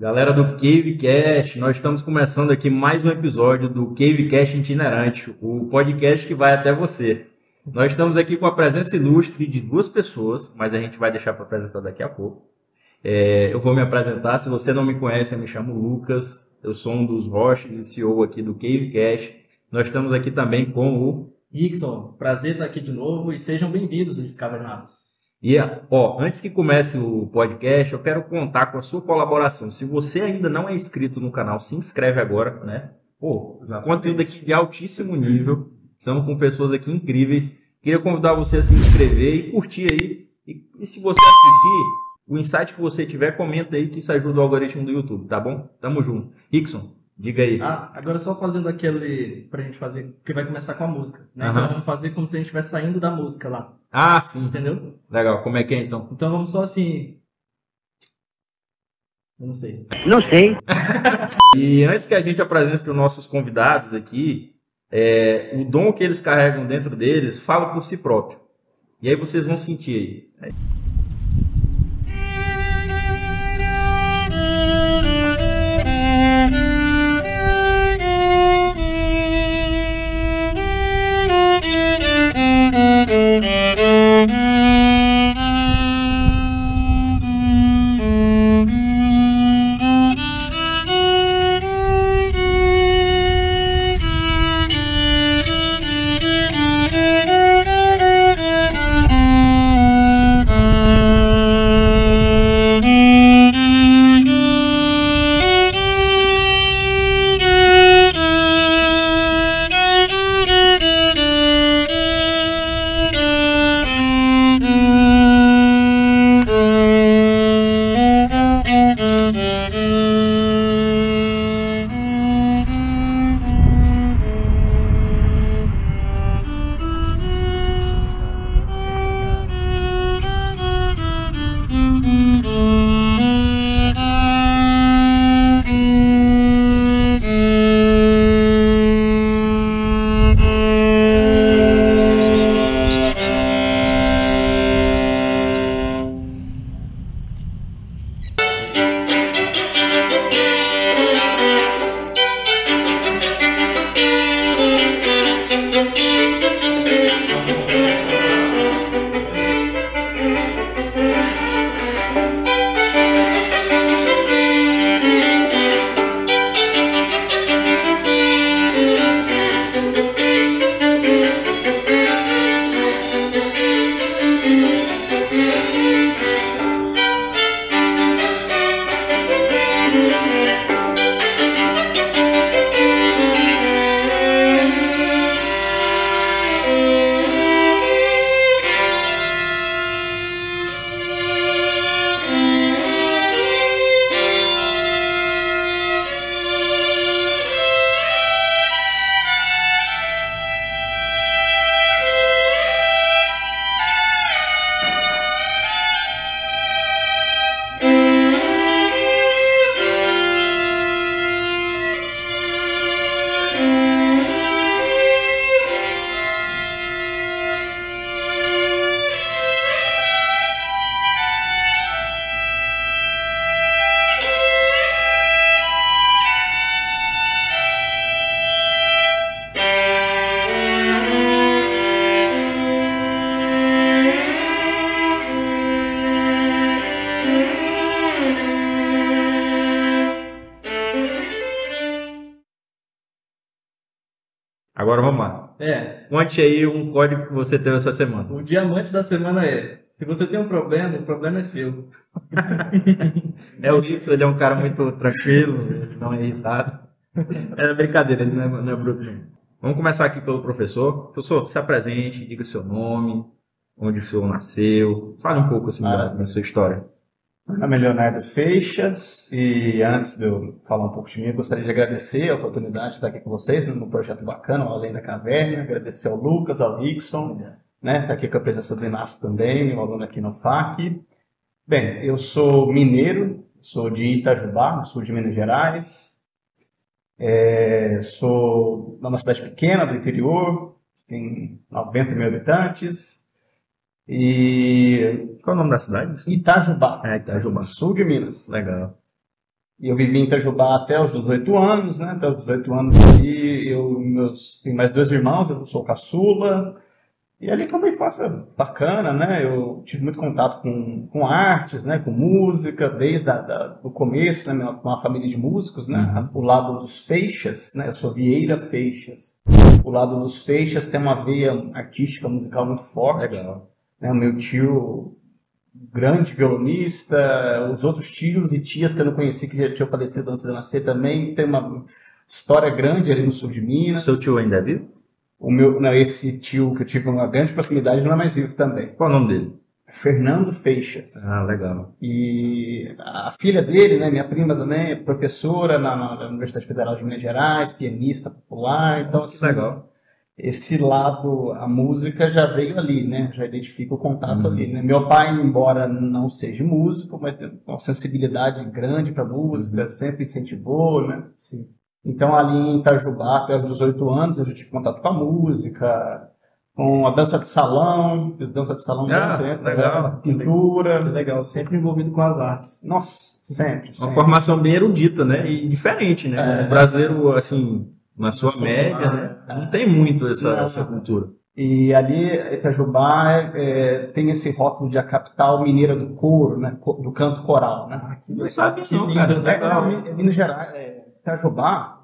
Galera do Cavecast, nós estamos começando aqui mais um episódio do Cavecast Itinerante, o podcast que vai até você. Nós estamos aqui com a presença ilustre de duas pessoas, mas a gente vai deixar para apresentar daqui a pouco. É, eu vou me apresentar, se você não me conhece, eu me chamo Lucas, eu sou um dos hosts e CEO aqui do Cavecast. Nós estamos aqui também com o Ixon, prazer estar aqui de novo e sejam bem-vindos, descavernados. E, ó, antes que comece o podcast, eu quero contar com a sua colaboração. Se você ainda não é inscrito no canal, se inscreve agora, né? Pô, Exatamente. conteúdo aqui de altíssimo nível. Estamos com pessoas aqui incríveis. Queria convidar você a se inscrever e curtir aí. E, e se você assistir, o insight que você tiver, comenta aí que isso ajuda o algoritmo do YouTube, tá bom? Tamo junto. Rickson, diga aí. Ah, agora só fazendo aquele pra gente fazer, que vai começar com a música, né? Uhum. Então vamos fazer como se a gente estivesse saindo da música lá. Ah, sim. Entendeu? Legal. Como é que é então? Então vamos só assim. Eu não sei. Não sei. e antes que a gente apresente para os nossos convidados aqui, é, o dom que eles carregam dentro deles fala por si próprio. E aí vocês vão sentir aí. Conte aí um código que você teve essa semana. O diamante da semana é: se você tem um problema, o problema é seu. é o Rickson, ele é um cara muito tranquilo, não é irritado. É brincadeira, ele não é, não é bruto. Não. Vamos começar aqui pelo professor. Professor, se apresente, diga seu nome, onde o senhor nasceu, fale um pouco assim ah, da, da sua história. Meu nome é Leonardo Feixas e antes de eu falar um pouco de mim, eu gostaria de agradecer a oportunidade de estar aqui com vocês no projeto bacana, Além da Caverna, agradecer ao Lucas, ao Rickson, né, estar aqui com a presença do Inácio também, meu aluno aqui no FAC. Bem, eu sou mineiro, sou de Itajubá, no sul de Minas Gerais, é, sou numa cidade pequena do interior, tem 90 mil habitantes, e. Qual é o nome da cidade? Itajubá. É, Itajubá. Sul de Minas. Legal. E eu vivi em Itajubá até os 18 anos, né? Até os 18 anos ali, eu meus, tenho mais dois irmãos, eu sou caçula. E ali foi uma infância bacana, né? Eu tive muito contato com, com artes, né? Com música, desde a, da, do começo, né? Com uma família de músicos, né? Uhum. O lado dos Feixas, né? Eu sou Vieira Feixas. O lado dos Feixas tem uma veia artística, musical muito forte. Legal. Né? O meu tio, grande violonista, os outros tios e tias que eu não conheci, que já tinham falecido antes de eu nascer também, tem uma história grande ali no sul de Minas. Seu tio ainda é vivo? O meu, não, esse tio que eu tive uma grande proximidade não é mais vivo também. Qual o nome dele? Fernando Feixas. Ah, legal. E a filha dele, né, minha prima também, é professora na, na Universidade Federal de Minas Gerais, pianista popular. Então, Nossa, que legal. Esse lado, a música já veio ali, né? Já identifica o contato Uhum. ali, né? Meu pai, embora não seja músico, mas tem uma sensibilidade grande para música, Uhum. sempre incentivou, né? Sim. Então, ali em Itajubá, até os 18 anos, eu já tive contato com a música, com a dança de salão, fiz dança de salão Ah, muito tempo, legal. Que pintura. legal, sempre envolvido com as artes. Nossa, sempre. Uma sempre. formação bem erudita, né? E diferente, né? É. O brasileiro, assim, na sua Mas média, né? é. Não tem muito essa, Não. essa cultura. E ali, Itajubá, é, é, tem esse rótulo de a capital mineira do coro, né? Do canto coral, né? Ah, Não legal, sabia que não, cara. né? É, Mi- Minas Gerais, é, Itajubá,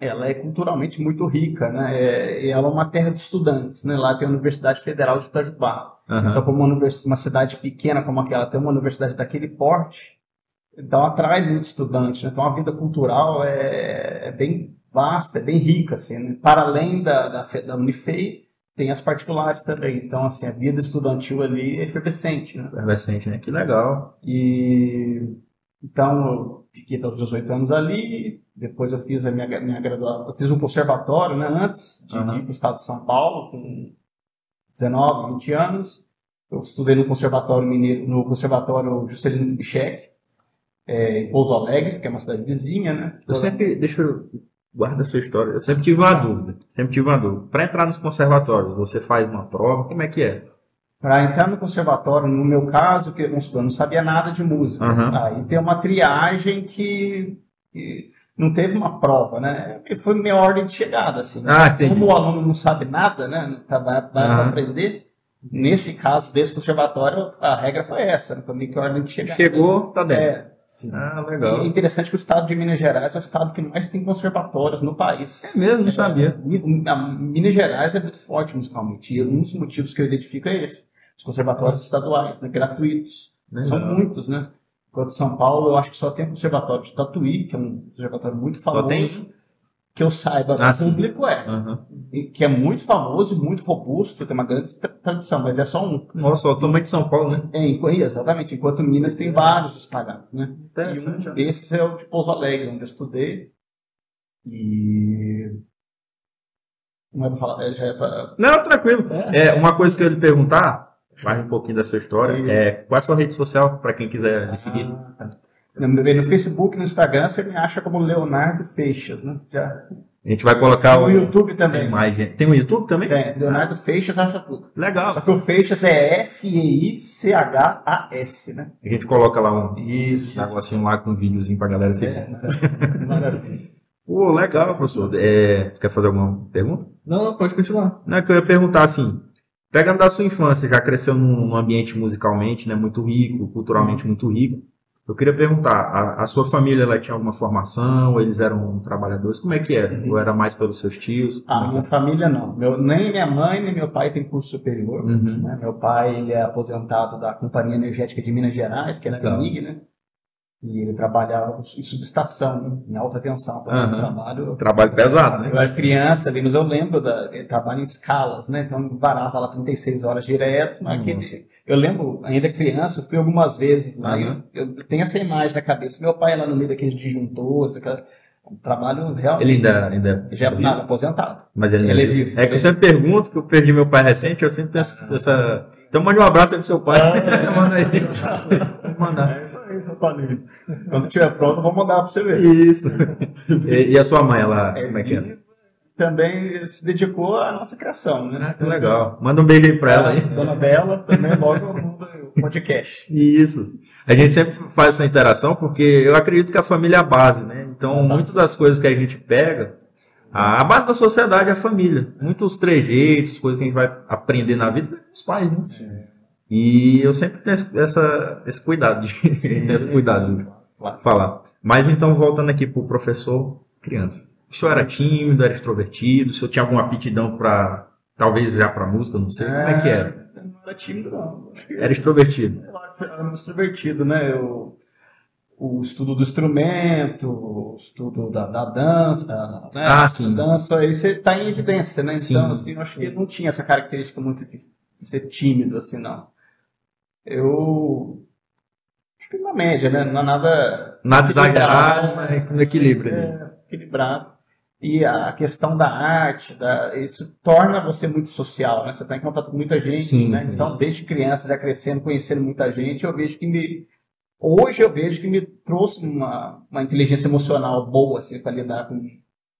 ela é culturalmente muito rica, né? É, e ela é uma terra de estudantes, né? Lá tem a Universidade Federal de Itajubá. Aham. Então, como uma, uma cidade pequena como aquela tem uma universidade daquele porte, então atrai muito estudante, né? Então a vida cultural é, é bem vasta, é bem rica, assim, né? Para além da, da, da Unifei, tem as particulares também. Então, assim, a vida estudantil ali é efervescente, né? Efervescente, né? Que legal. E então eu fiquei até os 18 anos ali, depois eu fiz a minha, minha graduação, eu fiz um conservatório, né, antes de, Aham. ir para o estado de São Paulo, com 19, 20 anos. Eu estudei no conservatório mineiro, no conservatório Juscelino Kubitschek, é, em Pouso Alegre, que é uma cidade vizinha, né? Eu sempre, deixa eu guarda a sua história. Eu sempre tive uma dúvida. Sempre tive uma dúvida. Para entrar nos conservatórios, você faz uma prova? Como é que é? Para entrar no conservatório, no meu caso, que eu não sabia nada de música. Aham. Aí tem uma triagem que, que não teve uma prova, né? Foi minha ordem de chegada, assim. Ah, entendi. Como o aluno não sabe nada, né? Tá, vai vai Aham. aprender. Nesse caso, desse conservatório, a regra foi essa, né? Foi meio que ordem de chegada. Chegou, tá dentro. É, Sim. Ah, e é legal. interessante que o estado de Minas Gerais é o estado que mais tem conservatórios no país. É mesmo, não sabia. Mi- a Minas Gerais é muito forte musicalmente. E um dos motivos que eu identifico é esse. Os conservatórios estaduais, né, gratuitos. Legal. São muitos, né? Enquanto São Paulo, eu acho que só tem o conservatório de Tatuí, que é um conservatório muito famoso. tem? Que eu saiba, Ah, público é. E Que é muito famoso, muito robusto, tem uma grande tra- tradição, mas é só um. Nossa, o tamanho de São Paulo, né? É, exatamente. Enquanto Minas tem vários espalhados, né? E um desses é o de Pouso Alegre, onde eu estudei. E. Não é pra falar, é, já é pra. Não, tranquilo. É, uma coisa que eu ia lhe perguntar, mais um pouquinho da sua história, Isso. é qual é a sua rede social para quem quiser me seguir? Ah, tá. No, Facebook, no Instagram, você me acha como Leonardo Feixas, né? Já. A gente vai colocar No o YouTube também. gente. Tem o YouTube também? Tem, Leonardo Feixas acha tudo. Legal. Só que o Feixas é F-E-I-C-H-A-S, né? A gente coloca lá um Isso. negocinho lá com um videozinho pra galera seguir. É, maravilha. Pô, legal, professor. É, quer fazer alguma pergunta? Não, não, pode continuar. Não, é que eu ia perguntar assim, pegando da sua infância, já cresceu num, num ambiente musicalmente, né, muito rico, culturalmente muito rico. Eu queria perguntar, a, a sua família ela tinha alguma formação? Eles eram trabalhadores? Como é que era? Ou era mais pelos seus tios? Ah, Como é minha família não. Meu, nem minha mãe nem meu pai tem curso superior. Uhum. né? Meu pai ele é aposentado da Companhia Energética de Minas Gerais, que é a. CEMIG, né? E ele trabalhava em subestação, né? em alta tensão. Aham. trabalho. Trabalho pesado, né? Eu era criança ali, mas eu lembro da. Ele trabalha em escalas, né? Então varava lá 36 horas direto. Mas aquele, eu lembro, ainda criança, eu fui algumas vezes lá eu, eu tenho essa imagem na cabeça. Meu pai lá no meio daqueles disjuntores, aquela, um trabalho realmente. Ele ainda, ainda Já vivo? nada, aposentado. Mas ele, Ele é vivo. É que eu sempre pergunto, que eu perdi meu pai recente, eu sempre tenho essa... essa... Então mande um abraço aí pro seu pai. Manda aí. Vou mandar. É isso aí, seu Toninho. Quando estiver pronto, eu vou mandar pra você ver. Isso. E, e a sua mãe, ela, como é que é? Também se dedicou à nossa criação, né? Ah, que legal. Manda um beijo aí pra ela aí. Dona Bela também logo manda eu. podcast. Isso. A gente sempre faz essa interação porque eu acredito que a família é a base, né? Então, muitas das coisas que a gente pega, a base da sociedade é a família. Muitos trejeitos, coisas que a gente vai aprender na vida, é os pais, né? Sim. E eu sempre tenho essa, esse cuidado de esse cuidado de falar. Mas então, voltando aqui pro professor criança. O senhor era tímido, era extrovertido? O senhor tinha alguma aptidão para talvez já para música? Não sei. Como é que era? Eu não era tímido, não. Era extrovertido. era muito extrovertido, né? Eu, o estudo do instrumento, o estudo da, da dança, né? Ah, sim. A dança, aí você tá em evidência, né? Então, Sim. assim, eu acho que não tinha essa característica muito de ser tímido, assim, não. Eu. Acho que na média, né? Não é nada. Nada exagerado, mas no equilíbrio. É, equilibrado. E a questão da arte, da, isso torna você muito social, né? Você está em contato com muita gente, Sim, né? Então, desde criança, já crescendo, conhecendo muita gente, eu vejo que me... Hoje eu vejo que me trouxe uma, uma inteligência emocional boa, assim, para lidar com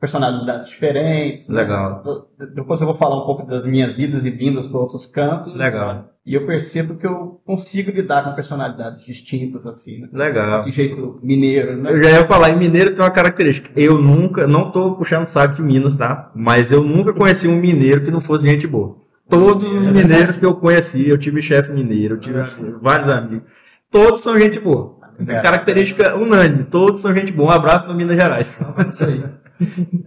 personalidades diferentes. né? Legal. Do- Depois eu vou falar um pouco das minhas idas e vindas para outros cantos. Legal. E eu percebo que eu consigo lidar com personalidades distintas, assim, né? Legal. Esse jeito mineiro, né? Eu já ia falar, em mineiro tem uma característica. Eu nunca, não tô puxando saco de Minas, tá? Mas eu nunca conheci um mineiro que não fosse gente boa. Todos os mineiros que eu conheci, eu tive chefe mineiro, eu tive vários amigos. Todos são gente boa. É. Característica unânime, todos são gente boa. Um abraço para Minas Gerais. Isso aí.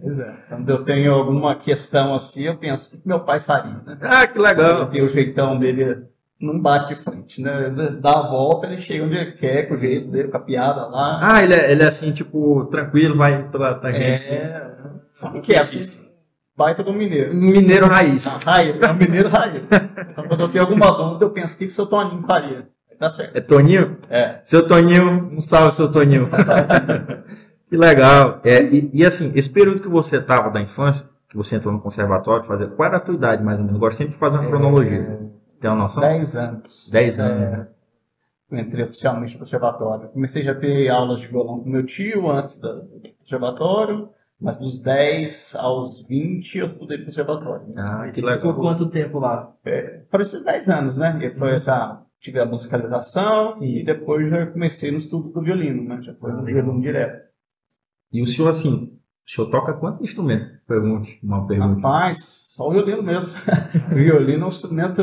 Pois é. Quando eu tenho alguma questão assim, eu penso, o que meu pai faria, né? Ah, que Ele legal. tem o jeitão dele, não bate de frente, né? Dá a volta, ele chega onde ele quer, com o jeito dele, com a piada lá. Ah, ele é, ele é assim, tipo, tranquilo, vai pela tangente. é, sabe quieto. Baita do mineiro. Mineiro raiz. Ah, Raiz, é um mineiro raiz. Então, quando eu tenho alguma dúvida, eu penso, o que que o seu Toninho faria? Tá certo. É Toninho? É. Seu Toninho, um salve, seu Toninho. que legal. É, e, e assim, esse período que você estava da infância, que você entrou no conservatório, fazer, qual era a tua idade mais ou menos? Eu gosto sempre de fazer uma cronologia. Tem uma noção? 10 anos. 10 anos. É, eu entrei oficialmente no conservatório. Comecei já a ter aulas de violão com meu tio antes do conservatório, mas dos 10 aos 20 eu estudei no conservatório. Ah, que Ficou legal. quanto tempo lá? É, foram esses 10 anos, né? E foi essa. Tive a musicalização Sim. e depois já comecei no estudo do violino, né? Já foi no violino direto. E o senhor, assim, o senhor toca quanto instrumento? Pergunte, uma pergunta. Rapaz, só o violino mesmo. o violino é um instrumento.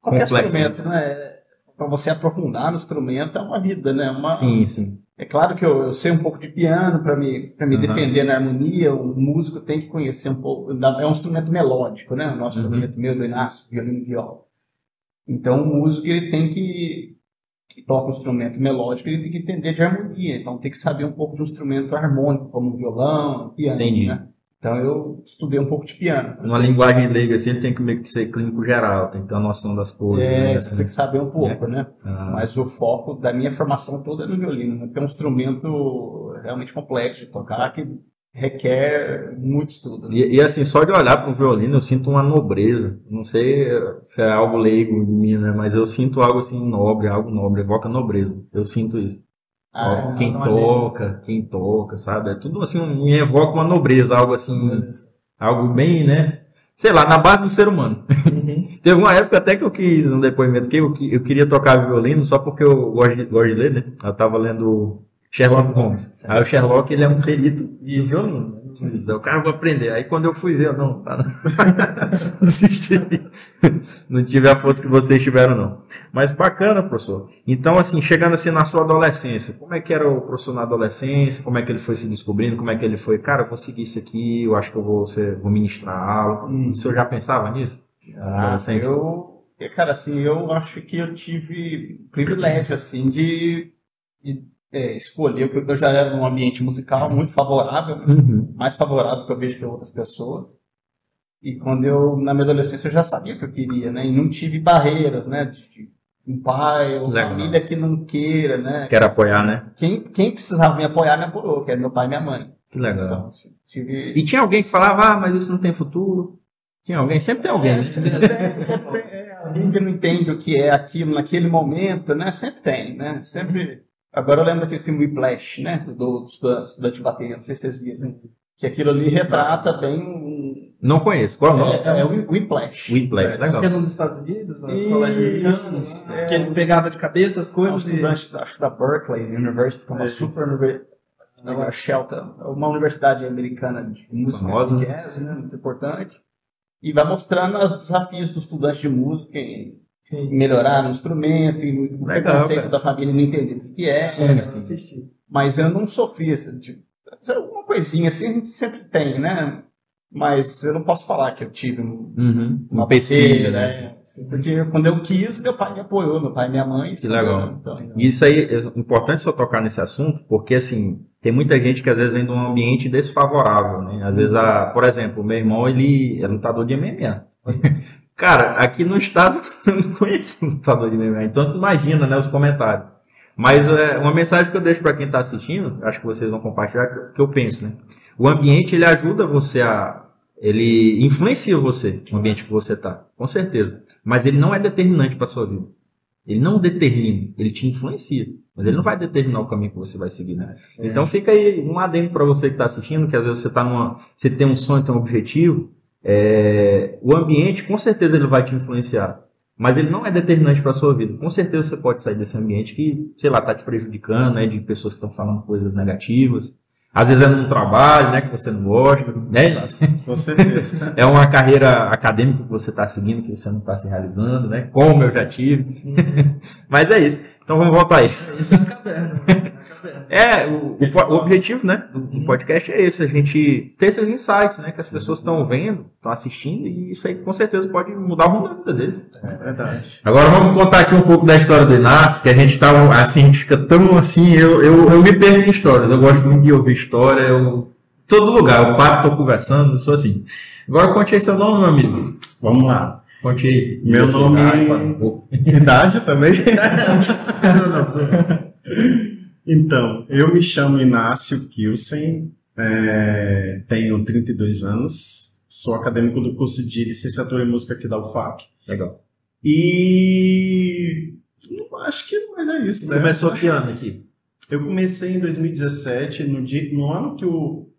Qualquer Complexo. instrumento, né? Para você aprofundar no instrumento é uma vida, né? Uma, Sim, sim. É claro que eu, eu sei um pouco de piano para me, pra me Uhum. defender na harmonia. O músico tem que conhecer um pouco. É um instrumento melódico, né? O nosso Uhum. instrumento meu do Inácio, violino e viola. Então o músico ele tem que, que toca um instrumento melódico, ele tem que entender de harmonia. Então tem que saber um pouco de um instrumento harmônico, como violão, piano. Entendi. Né? Então eu estudei um pouco de piano. Numa linguagem leiga, assim, ele tem que meio que ser clínico geral, tem que ter uma noção das coisas. É, né, você assim. tem que saber um pouco, né? Ah, Mas o foco da minha formação toda é no violino, né? Porque é um instrumento realmente complexo de tocar que requer muito estudo. Né? E, e, assim, só de olhar para o violino eu sinto uma nobreza. Não sei se é algo leigo de mim, né? Mas eu sinto algo assim nobre, algo nobre, evoca nobreza. Eu sinto isso. Ó, Ah, quem não é toca, quem toca, sabe? É tudo assim, me evoca uma nobreza, algo assim, beleza. algo bem, né? Sei lá, na base do ser humano. Teve uma época até que eu quis um depoimento que eu, eu queria tocar violino só porque eu gosto de, gosto de ler, né? Eu tava lendo Sherlock Holmes. Aí o Sherlock, ele é um perito de violino. né? Aí O cara vai aprender. Aí quando eu fui ver, eu não, tá, não. Não tive a força que vocês tiveram, não. Mas bacana, professor. Então, assim, chegando assim na sua adolescência, como é que era o professor na adolescência? Como é que ele foi se descobrindo? Como é que ele foi, cara, eu vou seguir isso aqui, eu acho que eu vou, ser, vou ministrar aula. Hum. O senhor já pensava nisso? Ah, Adolescente? eu, cara, assim, eu acho que eu tive privilégio, assim, de, de, é, escolher, porque eu já era num ambiente musical muito favorável, né? Uhum. mais favorável que eu vejo que outras pessoas. E quando eu, na minha adolescência, eu já sabia o que eu queria, né? E não tive barreiras, né? De, de um pai ou Legal. família que não queira, né? Quero apoiar, né? Quem, quem precisava me apoiar, me apoiou, que era meu pai e minha mãe. Que legal. Então, assim, tive... E tinha alguém que falava, ah, mas isso não tem futuro. Tinha alguém, sempre tem alguém. né? É, sempre é, alguém que não entende o que é aquilo naquele momento, né? Sempre tem, né? Sempre. Agora eu lembro daquele filme Whiplash, né? Do, do estudante, estudante batendo, não sei se vocês viram. Que aquilo ali retrata bem um, Não conheço. Qual é o nome? É, é o Whiplash. Whiplash, legal. Que é nos Estados Unidos, no Isso, colégio americano, é. que ele pegava de cabeça as É um coisas e... estudante, acho que da Berkeley University, que é uma É, super universidade. Agora, Shelton, é uma universidade americana de música Famosa, de né? jazz, né? Muito importante. E vai mostrando os desafios dos estudantes de música em Sim. melhorar no instrumento, e o Legal, preconceito cara. da família não entender o que, que é. Sim, né? assisti. Mas eu não sofri, assim, tipo, uma coisinha assim a gente sempre tem, né? Mas eu não posso falar que eu tive um, Uhum. uma Um PC, né? Porque quando eu quis, meu pai me apoiou, meu pai e minha mãe. Que legal. Então, E Isso aí é importante só tocar nesse assunto, porque assim, tem muita gente que às vezes vem de um ambiente desfavorável, né? Às vezes, a, por exemplo, o meu irmão, ele é lutador de MMA. Cara, aqui no estado eu não conheço lutador de MMA, então imagina, né, os comentários. Mas é, uma mensagem que eu deixo para quem está assistindo, acho que vocês vão compartilhar, que- que eu penso, né? O ambiente, ele ajuda você a... Ele influencia você, o ambiente que você tá, com certeza. Mas ele não é determinante para sua vida. Ele não determina, ele te influencia. Mas ele não vai determinar o caminho que você vai seguir, né? Então fica aí um adendo para você que está assistindo, que às vezes você tá numa, você tem um sonho, tem um objetivo. É, o ambiente, com certeza, ele vai te influenciar. Mas ele não é determinante para sua vida. Com certeza você pode sair desse ambiente que, sei lá, tá te prejudicando, né? De pessoas que estão falando coisas negativas. Às vezes é num trabalho, né? Que você não gosta, né? Com certeza. É uma carreira acadêmica que você está seguindo, que você não está se realizando, né? Como eu já tive. Mas é isso. Então vamos voltar aí. Isso é na caverna. Na caverna. É, o, o objetivo, né, do, do podcast é esse, a gente ter esses insights, né, que as pessoas estão vendo, estão assistindo, e isso aí com certeza pode mudar o rumo da vida deles. É verdade. Agora vamos contar aqui um pouco da história do Inácio, que a gente tá, assim, a gente fica tão assim, eu, eu, eu me perco em histórias, eu gosto muito de ouvir história, eu, todo lugar, eu paro, tô conversando, sou assim. Agora conte aí seu nome, meu amigo. Vamos lá. Conte aí. Meu nome- pouco. Idade também? então, eu me chamo Inácio Kilsen, é, tenho 32 anos, sou acadêmico do curso de licenciatura em música aqui da UFAC. Legal. E acho que mais é isso, né? Começou que ano aqui? Eu comecei em 2017, no, dia, no ano que o,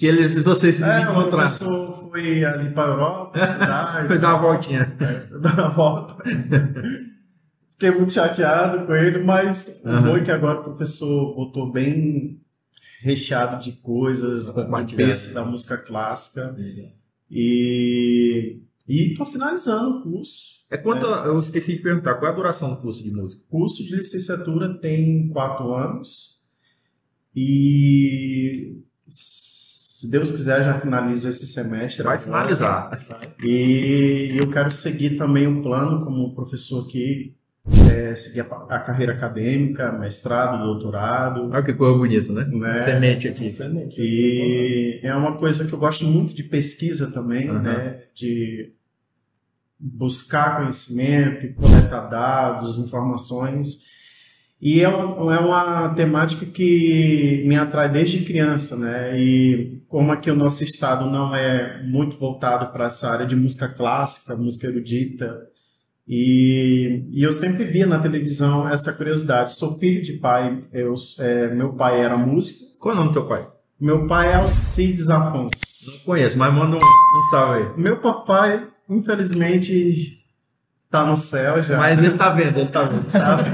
Que eles, vocês se é, o encontraram. professor foi ali para a Europa estudar. Foi dar uma voltinha. dar uma volta. Fiquei muito chateado com ele, mas o Aham. bom é que agora o professor voltou bem recheado de coisas, Compartilhado. berço da música clássica. E e tô finalizando o curso. É quanto, eu esqueci de perguntar, qual é a duração do curso de música? O curso de licenciatura tem quatro anos e se Deus quiser já finalizo esse semestre. Vai agora. finalizar. E eu quero seguir também o plano como professor aqui, é, seguir a, a carreira acadêmica, mestrado, doutorado, Olha que coisa bonita, né? né? Semente aqui. Excelente. E é uma coisa que eu gosto muito de pesquisa também, Aham. né? De buscar conhecimento, coletar dados, informações. E é uma, é uma temática que me atrai desde criança, né? E como aqui o nosso estado não é muito voltado para essa área de música clássica, música erudita, e, e eu sempre via na televisão essa curiosidade. Sou filho de pai, eu, é, meu pai era músico, Qual é o nome do teu pai? meu pai é Alcides Afonso. Não conheço, mas manda um, um salve aí. Meu papai, infelizmente, tá no céu já. Mas ele tá vendo, ele tá vendo. Tá-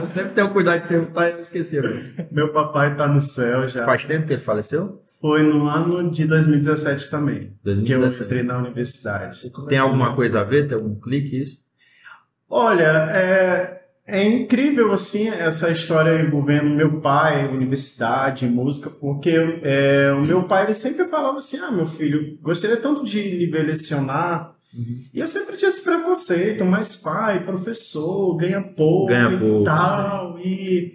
Eu sempre tenho cuidado de perguntar e esqueci. velho. Meu papai tá no céu já. Faz tempo que ele faleceu? Foi no ano de 2017 também, que eu 2017. entrei na universidade. Tem alguma coisa a ver? Tem algum clique isso? Olha, é, é incrível assim essa história envolvendo meu pai, universidade, música, porque é, o meu pai ele sempre falava assim: ah, meu filho, gostaria tanto de lhe ver lecionar. E eu sempre tinha esse preconceito, mas pai, professor, ganha pouco Ganha e pouco, tal. E,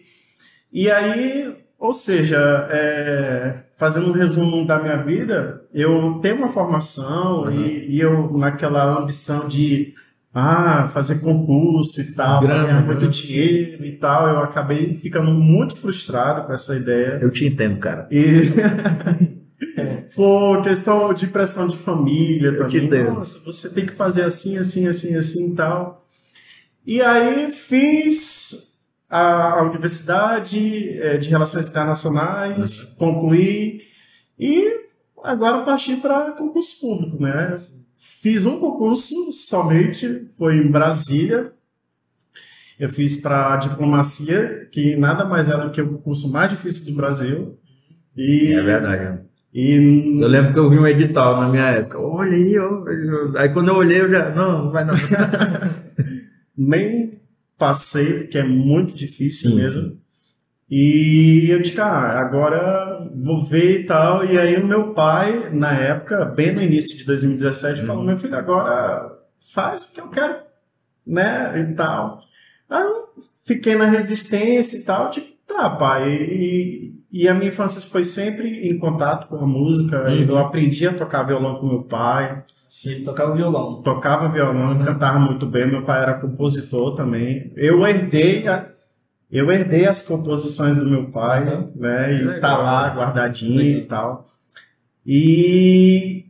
e aí, ou seja, é, fazendo um resumo da minha vida, eu tenho uma formação Uhum. e, e eu naquela ambição de ah, fazer concurso e tal, Grana, ganhar muito grana, dinheiro e tal, eu acabei ficando muito frustrado com essa ideia. Eu te entendo, cara. E por questão de pressão de família Eu te também. entendo. Nossa, você tem que fazer assim, assim, assim, assim e tal. E aí fiz a, a Universidade eh, de Relações Internacionais, concluí e agora parti para concurso público, né? Fiz um concurso somente, foi em Brasília. Eu fiz para diplomacia, que nada mais é do que o curso mais difícil do Brasil. E, É verdade. e Eu lembro que eu vi um edital na minha época. Olha aí. Aí quando eu olhei, eu já. Não, não vai não. nem passei, porque é muito difícil Sim. mesmo. E eu disse, cara, agora vou ver e tal. E aí o meu pai, na época, bem no início de 2017, falou, Uhum. meu filho, agora faz o que eu quero, né? E tal. Aí eu fiquei na resistência e tal, tipo, tá, pai. E, e a minha infância foi sempre em contato com a música. Uhum. Eu aprendi a tocar violão com meu pai ele tocava violão. tocava violão, Uhum. cantava muito bem. Meu pai era compositor também. Eu herdei, a- eu herdei as composições do meu pai, Uhum. né? E legal. tá lá guardadinho Legal. e tal. E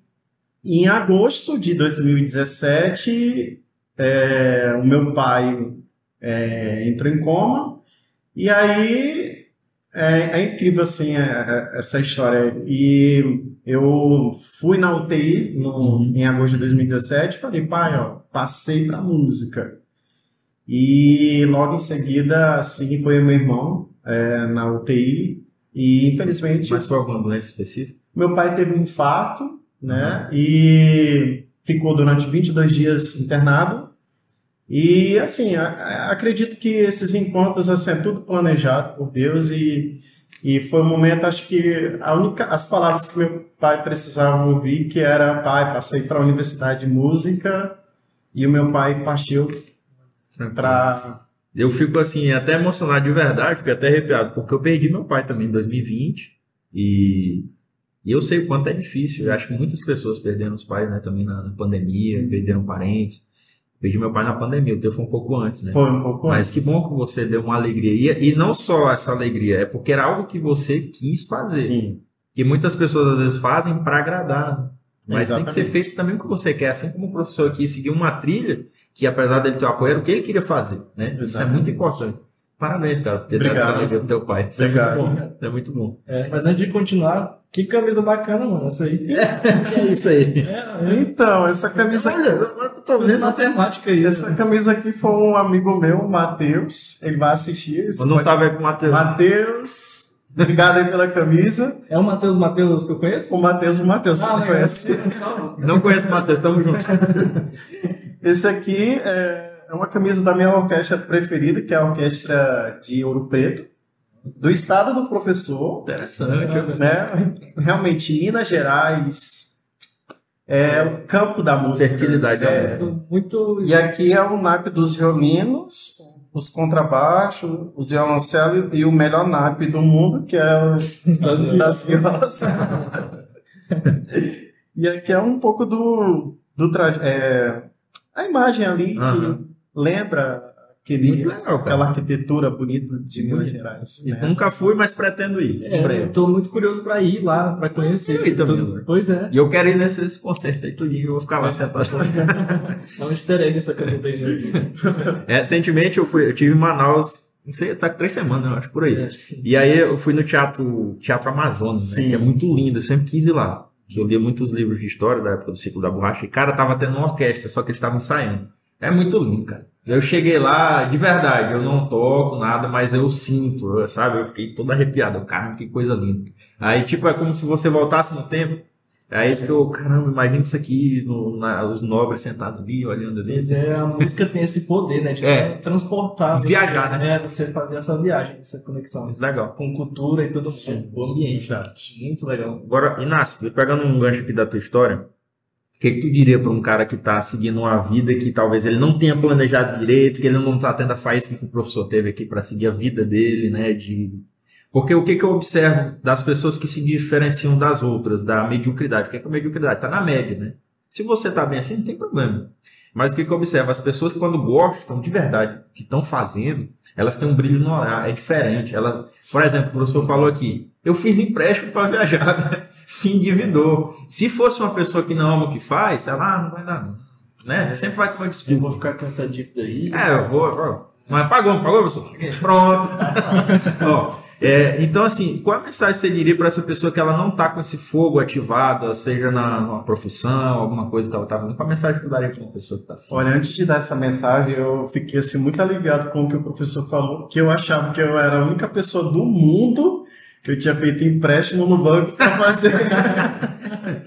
em agosto de 2017, é, o meu pai é, entrou em coma. E aí é, é incrível assim é- é- essa história. E eu fui na UTI no- Uhum. em agosto de 2017 e falei, pai, ó, passei pra música. E logo em seguida, assim, foi meu irmão é, na UTI. E infelizmente Mas foi alguma doença específica? meu pai teve um infarto, né? E ficou durante 22 dias internado. E assim, a- a- acredito que esses encontros assim, é tudo planejado por Deus e, e foi um momento, acho que a única, as palavras que meu pai precisava ouvir que era pai, passei para a universidade de música e o meu pai partiu para Eu fico assim, até emocionado de verdade, fico até arrepiado, porque eu perdi meu pai também em 2020 e, e eu sei o quanto é difícil. Eu acho que muitas pessoas perderam os pais, né, também na, na pandemia, perderam parentes. Perdi meu pai na pandemia, o teu foi um pouco antes, né? foi um pouco Mas antes. que bom que você deu uma alegria. E, e não só essa alegria, é porque era algo que você quis fazer. Sim, Que muitas pessoas às vezes fazem para agradar. né? Mas tem que ser Exatamente. feito também o que você quer. Assim como o professor aqui seguiu uma trilha, que apesar dele ter o apoio, era o que ele queria fazer. Né? Isso é Exatamente. muito importante. Parabéns, cara, por ter Obrigado. dado alegria pro teu pai. Isso Obrigado. é muito bom. É muito bom. É, mas antes de continuar, que camisa bacana, mano, essa aí. É isso aí. É, é. Então, essa camisa Olha, tô Tô vendo. vendo matemática aí. Essa né? camisa aqui foi um amigo meu, o Matheus. Ele vai assistir. isso Eu não pode- estava aí com o Matheus. Matheus, obrigado aí pela camisa. É o Matheus Matheus que eu conheço? O Matheus, o Matheus, que Ah, tu legal. conhece. Não conheço o Matheus, tamo junto. Esse aqui é é uma camisa da minha orquestra preferida, que é a Orquestra de Ouro Preto, do estado do professor, Interessante. eu- né? Realmente, Minas Gerais é o campo da música. Fertilidade da É, música. Muito-. E aqui é o naipe dos violinos, os contrabaixos, os violoncelos e o melhor naipe do mundo, que é o das, das violas. e aqui é um pouco do, do traje, é, a imagem ali Aham. que lembra aquele, Muito legal, aquela arquitetura bonita de Minas. Gerais. Né? Nunca fui, mas pretendo ir. É, tô muito curioso pra ir lá, pra conhecer. Eu ir também, tudo. Lula. Pois é. E eu quero ir nesse concerto aí tudinho, eu vou ficar lá sentado. É um easter egg essa camisa aí, gente. É, recentemente eu fui, eu tive em Manaus, não sei, tá com três semanas, eu acho, por aí. É, acho. E aí eu fui no Teatro, teatro Amazonas, né, Sim. que é muito lindo, eu sempre quis ir lá. Que eu lia muitos livros de história da época do ciclo da borracha, e cara, tava tendo uma orquestra, só que eles estavam ensaiando. É muito lindo, cara. Eu cheguei lá, de verdade, eu não toco nada, mas eu sinto, sabe? Eu fiquei todo arrepiado. Caramba, que coisa linda. Aí, tipo, é como se você voltasse no tempo. É isso que eu, caramba, imagina isso aqui, no- na- os nobres sentados ali, olhando ali. Mas é, a música tem esse poder, né? De É. transportar. você, Viajar, né? É, você fazer essa viagem, essa conexão Legal. com cultura e tudo mais. O ambiente. Verdade. Muito legal. Agora, Inácio, pegando um gancho aqui da tua história, que, que tu diria para um cara que está seguindo uma vida que talvez ele não tenha planejado direito, que ele não está tendo a faísca que o professor teve aqui para seguir a vida dele, né? De... Porque o que, que eu observo das pessoas que se diferenciam das outras, da mediocridade? O que é, que a mediocridade? Está na média, né? Se você está bem assim, não tem problema. Mas o que, que eu observo? As pessoas, quando gostam de verdade que estão fazendo, elas têm um brilho no olhar, é diferente. Ela, por exemplo, o professor falou aqui, eu fiz empréstimo para viajar, né? se endividou. Se fosse uma pessoa que não ama o que faz, ela ah, não vai dar. Né? Sempre vai ter uma Eu desculpa. vou ficar com essa dívida aí. É, eu vou, eu vou. Mas pagou, pagou, professor? Pronto. Ó, É, então, assim, qual a mensagem você diria para essa pessoa que ela não está com esse fogo ativado, seja na numa profissão, alguma coisa que ela está fazendo? Qual a mensagem que tu daria para uma pessoa que está assim? Olha, antes de dar essa mensagem, eu fiquei assim, muito aliviado com o que o professor falou, que eu achava que eu era a única pessoa do mundo que eu tinha feito empréstimo no banco para fazer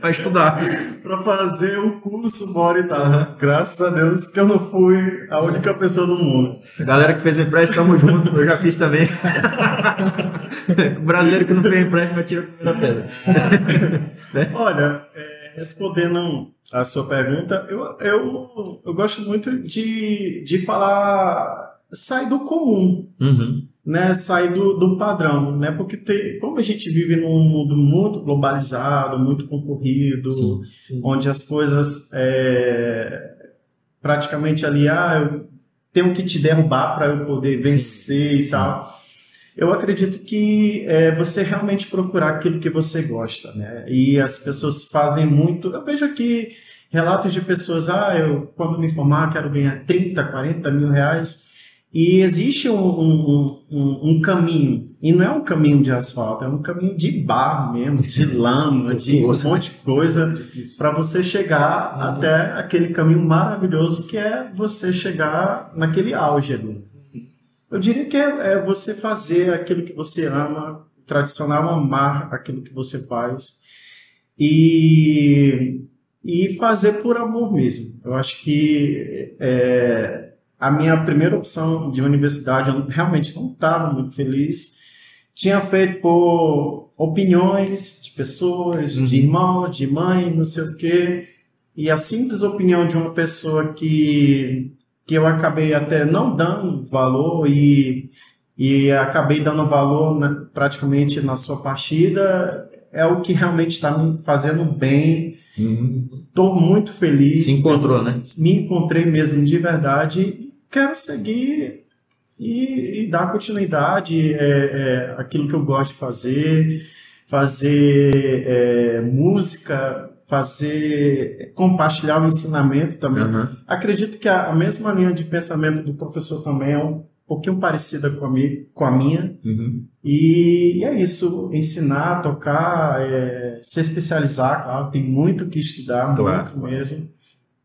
para estudar, para fazer o curso e tal. Uhum. Graças a Deus que eu não fui a única pessoa do mundo. Galera que fez empréstimo, tamo junto. Eu já fiz também. o brasileiro que não fez empréstimo atira a primeira pedra. Olha, é, respondendo a sua pergunta, eu, eu, eu gosto muito de, de falar sai do comum. Uhum né, sair do, do padrão, né? Porque tem, como a gente vive num mundo muito globalizado, muito concorrido, sim, sim. onde as coisas é, praticamente ali, ah, eu tenho que te derrubar para eu poder vencer sim, e tal. Eu acredito que é, você realmente procurar aquilo que você gosta, né? E as pessoas fazem muito. Eu vejo aqui relatos de pessoas, ah, eu quando me formar quero ganhar 30, 40 mil reais. E existe um, um, um, um, caminho, e não é um caminho de asfalto, é um caminho de barro mesmo, de lama, de um monte de coisa, para você chegar uhum. até aquele caminho maravilhoso que é você chegar naquele auge ali. Eu diria que é, é você fazer aquilo que você ama, tradicional amar aquilo que você faz, e, e fazer por amor mesmo. Eu acho que é, a minha primeira opção de universidade, eu realmente não estava muito feliz. Tinha feito por opiniões de pessoas, uhum. de irmão, de mãe, não sei o quê. E a simples opinião de uma pessoa que, que eu acabei até não dando valor e, e acabei dando valor na, praticamente na sua partida é o que realmente está me fazendo bem. Estou uhum. muito feliz. Se encontrou, né? Me encontrei mesmo de verdade quero seguir e, e dar continuidade é, é, aquilo que eu gosto de fazer, fazer é, música, fazer compartilhar o ensinamento também. Uhum. Acredito que a, a, mesma linha de pensamento do professor também é um pouquinho parecida com a, mi, com a minha. Uhum. E, e, é isso, ensinar, tocar, é, se especializar, claro, tem muito que estudar, claro. muito mesmo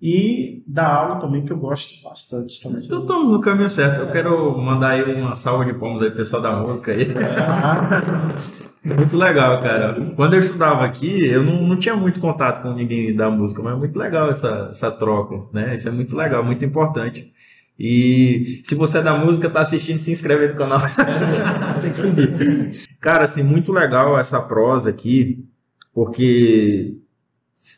e da aula também, que eu gosto bastante também. Então estamos no caminho certo. Eu quero mandar aí uma salva de palmas aí pro pessoal da música aí. muito legal, cara. Quando eu estudava aqui, eu não, não tinha muito contato com ninguém da música, mas é muito legal essa, essa troca, né? Isso é muito legal, muito importante. E se você é da música, tá assistindo, se inscreve aí no canal. Tem que Cara, assim, muito legal essa prosa aqui, porque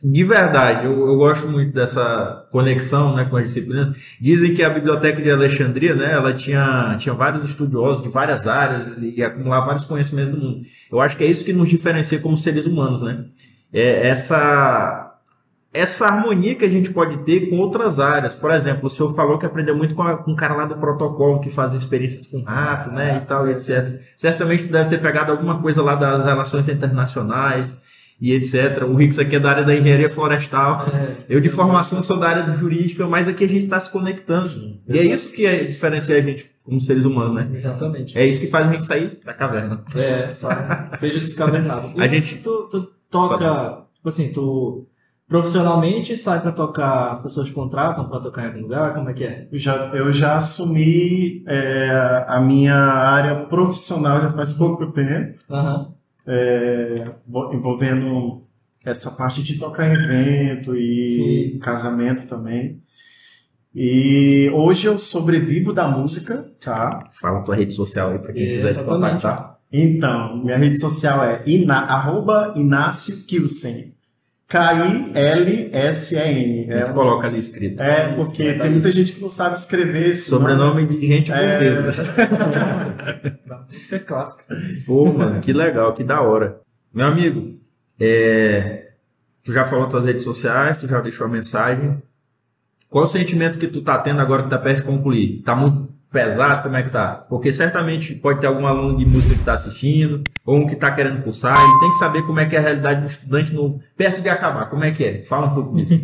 de verdade, eu, eu, gosto muito dessa conexão né, com as disciplinas. Dizem que a Biblioteca de Alexandria, né, ela tinha, tinha vários estudiosos de várias áreas e acumulava vários conhecimentos do mundo. Eu acho que é isso que nos diferencia como seres humanos, né? É essa, essa harmonia que a gente pode ter com outras áreas. Por exemplo, o senhor falou que aprendeu muito com, a, com um cara lá do protocolo que faz experiências com rato, né, e tal, e etc. Certamente deve ter pegado alguma coisa lá das relações internacionais e etc. O Rix aqui é da área da engenharia florestal. É, eu de formação sou da área do jurídica, mas aqui a gente está se conectando. Sim, e é isso que é, diferencia a gente como seres humanos, né? Exatamente. É isso que faz a gente sair da caverna. É, sabe? seja descavernado. a gente tu, tu toca, tipo assim, tu profissionalmente sai para tocar, as pessoas te contratam para tocar em algum lugar, como é que é? Eu já, eu já assumi é, a minha área profissional já faz pouco tempo. Uhum é, envolvendo essa parte de tocar em evento e Sim. casamento também. E hoje eu sobrevivo da música, tá? Fala tua rede social aí para quem quiser te contactar. Então, minha rede social é ina, arroba Inácio Kilsen. K-I-L-S-E-N. É, coloca ali escrito. É, porque é, tem muita gente que não sabe escrever esse Sobrenome nome. de gente com é... música é clássica. Pô, mano, que legal, que da hora. Meu amigo, é... tu já falou tuas redes sociais, tu já deixou a mensagem. Qual o sentimento que tu tá tendo agora que tá perto de concluir? Tá muito pesado? Como é que tá? Porque certamente pode ter algum aluno de música que tá assistindo, ou um que tá querendo cursar, ele tem que saber como é que é a realidade do estudante no, perto de acabar. Como é que é? Fala um pouco disso.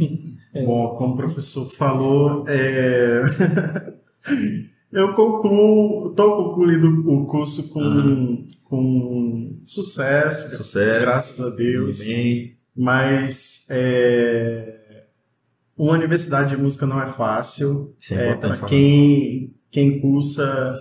é. Bom, como o professor falou, é... eu concluo, estou concluindo o curso com, uhum. com sucesso, Sucesso. graças a Deus. Bem, Mas é, uma universidade de música não é fácil. Isso é É, para quem, quem cursa,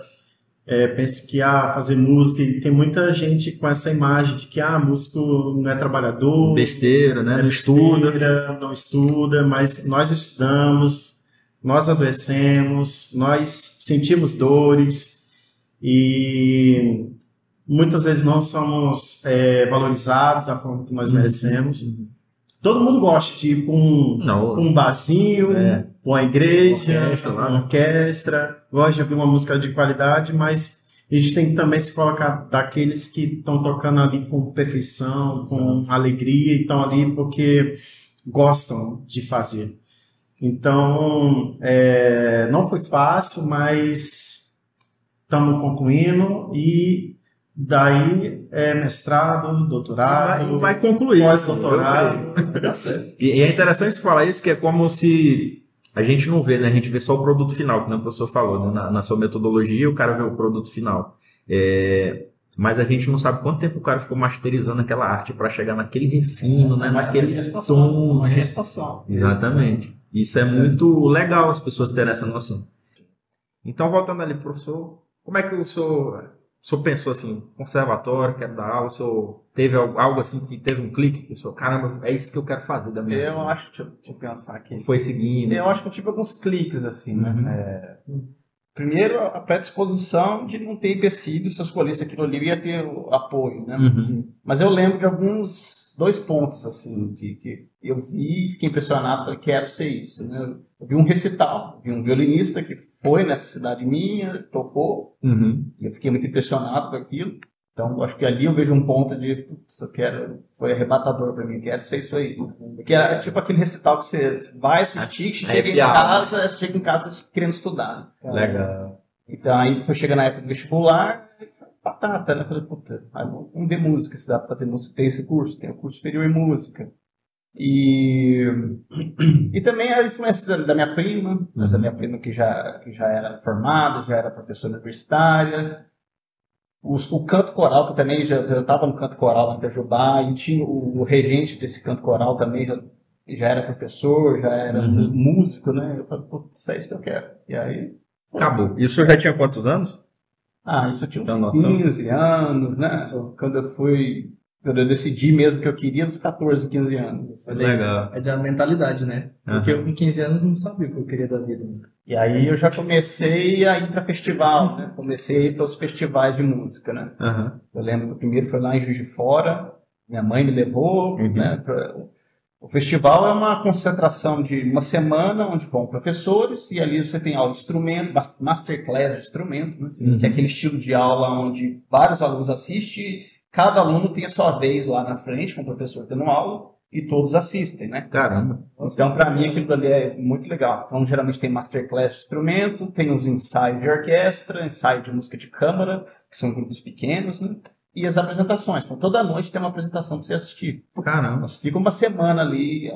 é, pensa que ah, fazer música, e tem muita gente com essa imagem de que ah, músico não é trabalhador, Besteira, né? é Não estuda. besteira, não estuda, mas nós estudamos, nós adoecemos, nós sentimos dores e muitas vezes não somos é, valorizados da forma que nós merecemos. Todo mundo gosta de ir para um, um barzinho, É. uma igreja, Orquestra uma né? orquestra, gosta de ouvir uma música de qualidade, mas a gente tem que também se colocar daqueles que estão tocando ali com perfeição, com alegria, e estão ali porque gostam de fazer. Então, é, não foi fácil, mas estamos concluindo e daí é mestrado, doutorado, vai, vai concluir. pós-doutorado. Tá. E, e é interessante falar isso, que é como se a gente não vê, né? A gente vê só o produto final, como o professor falou, né? na, na sua metodologia, o cara vê o produto final. É, mas a gente não sabe quanto tempo o cara ficou masterizando aquela arte para chegar naquele refino, né? Naquele gestação. tom. Uma gestação. Exatamente. Isso é muito legal as pessoas terem essa noção. Então, voltando ali, professor, como é que o senhor, o senhor pensou assim, conservatório, quero dar aula, o senhor teve algo, assim que teve um clique, que o senhor, caramba, é isso que eu quero fazer da minha Eu vida. acho, deixa, eu- deixa eu pensar aqui. Foi seguindo. Eu acho que eu tive alguns cliques, assim, né? Uhum. É, primeiro, a predisposição de não ter empecilho, se eu escolhesse aquilo ali, eu ia ter apoio, né? Uhum. Mas eu lembro de alguns, dois pontos, assim, de que eu vi, fiquei impressionado, falei, quero ser isso, né? Eu vi um recital, vi um violinista que foi nessa cidade minha, tocou, Uhum. e eu fiquei muito impressionado com aquilo. Então, acho que ali eu vejo um ponto de, putz, eu quero, foi arrebatador pra mim, quero ser isso aí. Porque é tipo aquele recital que você vai assistir, que chega em casa, você chega em casa querendo estudar. Legal. Então, aí foi chegando na época do vestibular, batata, né? Eu Falei, puta, aí vamos ver música, se dá pra fazer música, tem esse curso, tem o curso superior em música. E, e também a influência da, da minha prima, essa minha prima que já, que já era formada, já era professora universitária. Os- o canto coral, que eu também já estava no canto coral lá em Itajubá, e tinha o, o regente desse canto coral também, já, já era professor, já era Uhum. músico, né? Eu falei, putz, é isso que eu quero. E aí, Acabou. E o senhor já tinha quantos anos? Ah, isso eu tinha uns Tá anotando. 15 anos, né? Quando eu fui. Quando eu decidi mesmo que eu queria, uns 14, 15 anos. Legal. É da mentalidade, né? Porque eu com 15 anos não sabia o que eu queria da vida. né? E aí eu já comecei a ir para festival, né? Comecei a ir para os festivais de música, né? Aham. Eu lembro que o primeiro foi lá em Juiz de Fora, minha mãe me levou, Uhum. né? pra- O festival é uma concentração de uma semana onde vão professores e ali você tem aula de instrumento, mas- masterclass de instrumento, né? Uhum. que é aquele estilo de aula onde vários alunos assistem, cada aluno tem a sua vez lá na frente com o professor dando aula e todos assistem, né? Caramba. Então, para mim, aquilo ali é muito legal. Então, geralmente tem masterclass de instrumento, tem os ensaios de orquestra, ensaio de música de câmara, que são grupos pequenos, né? E as apresentações. Então, toda noite tem uma apresentação para você assistir. Caramba. Você fica uma semana ali,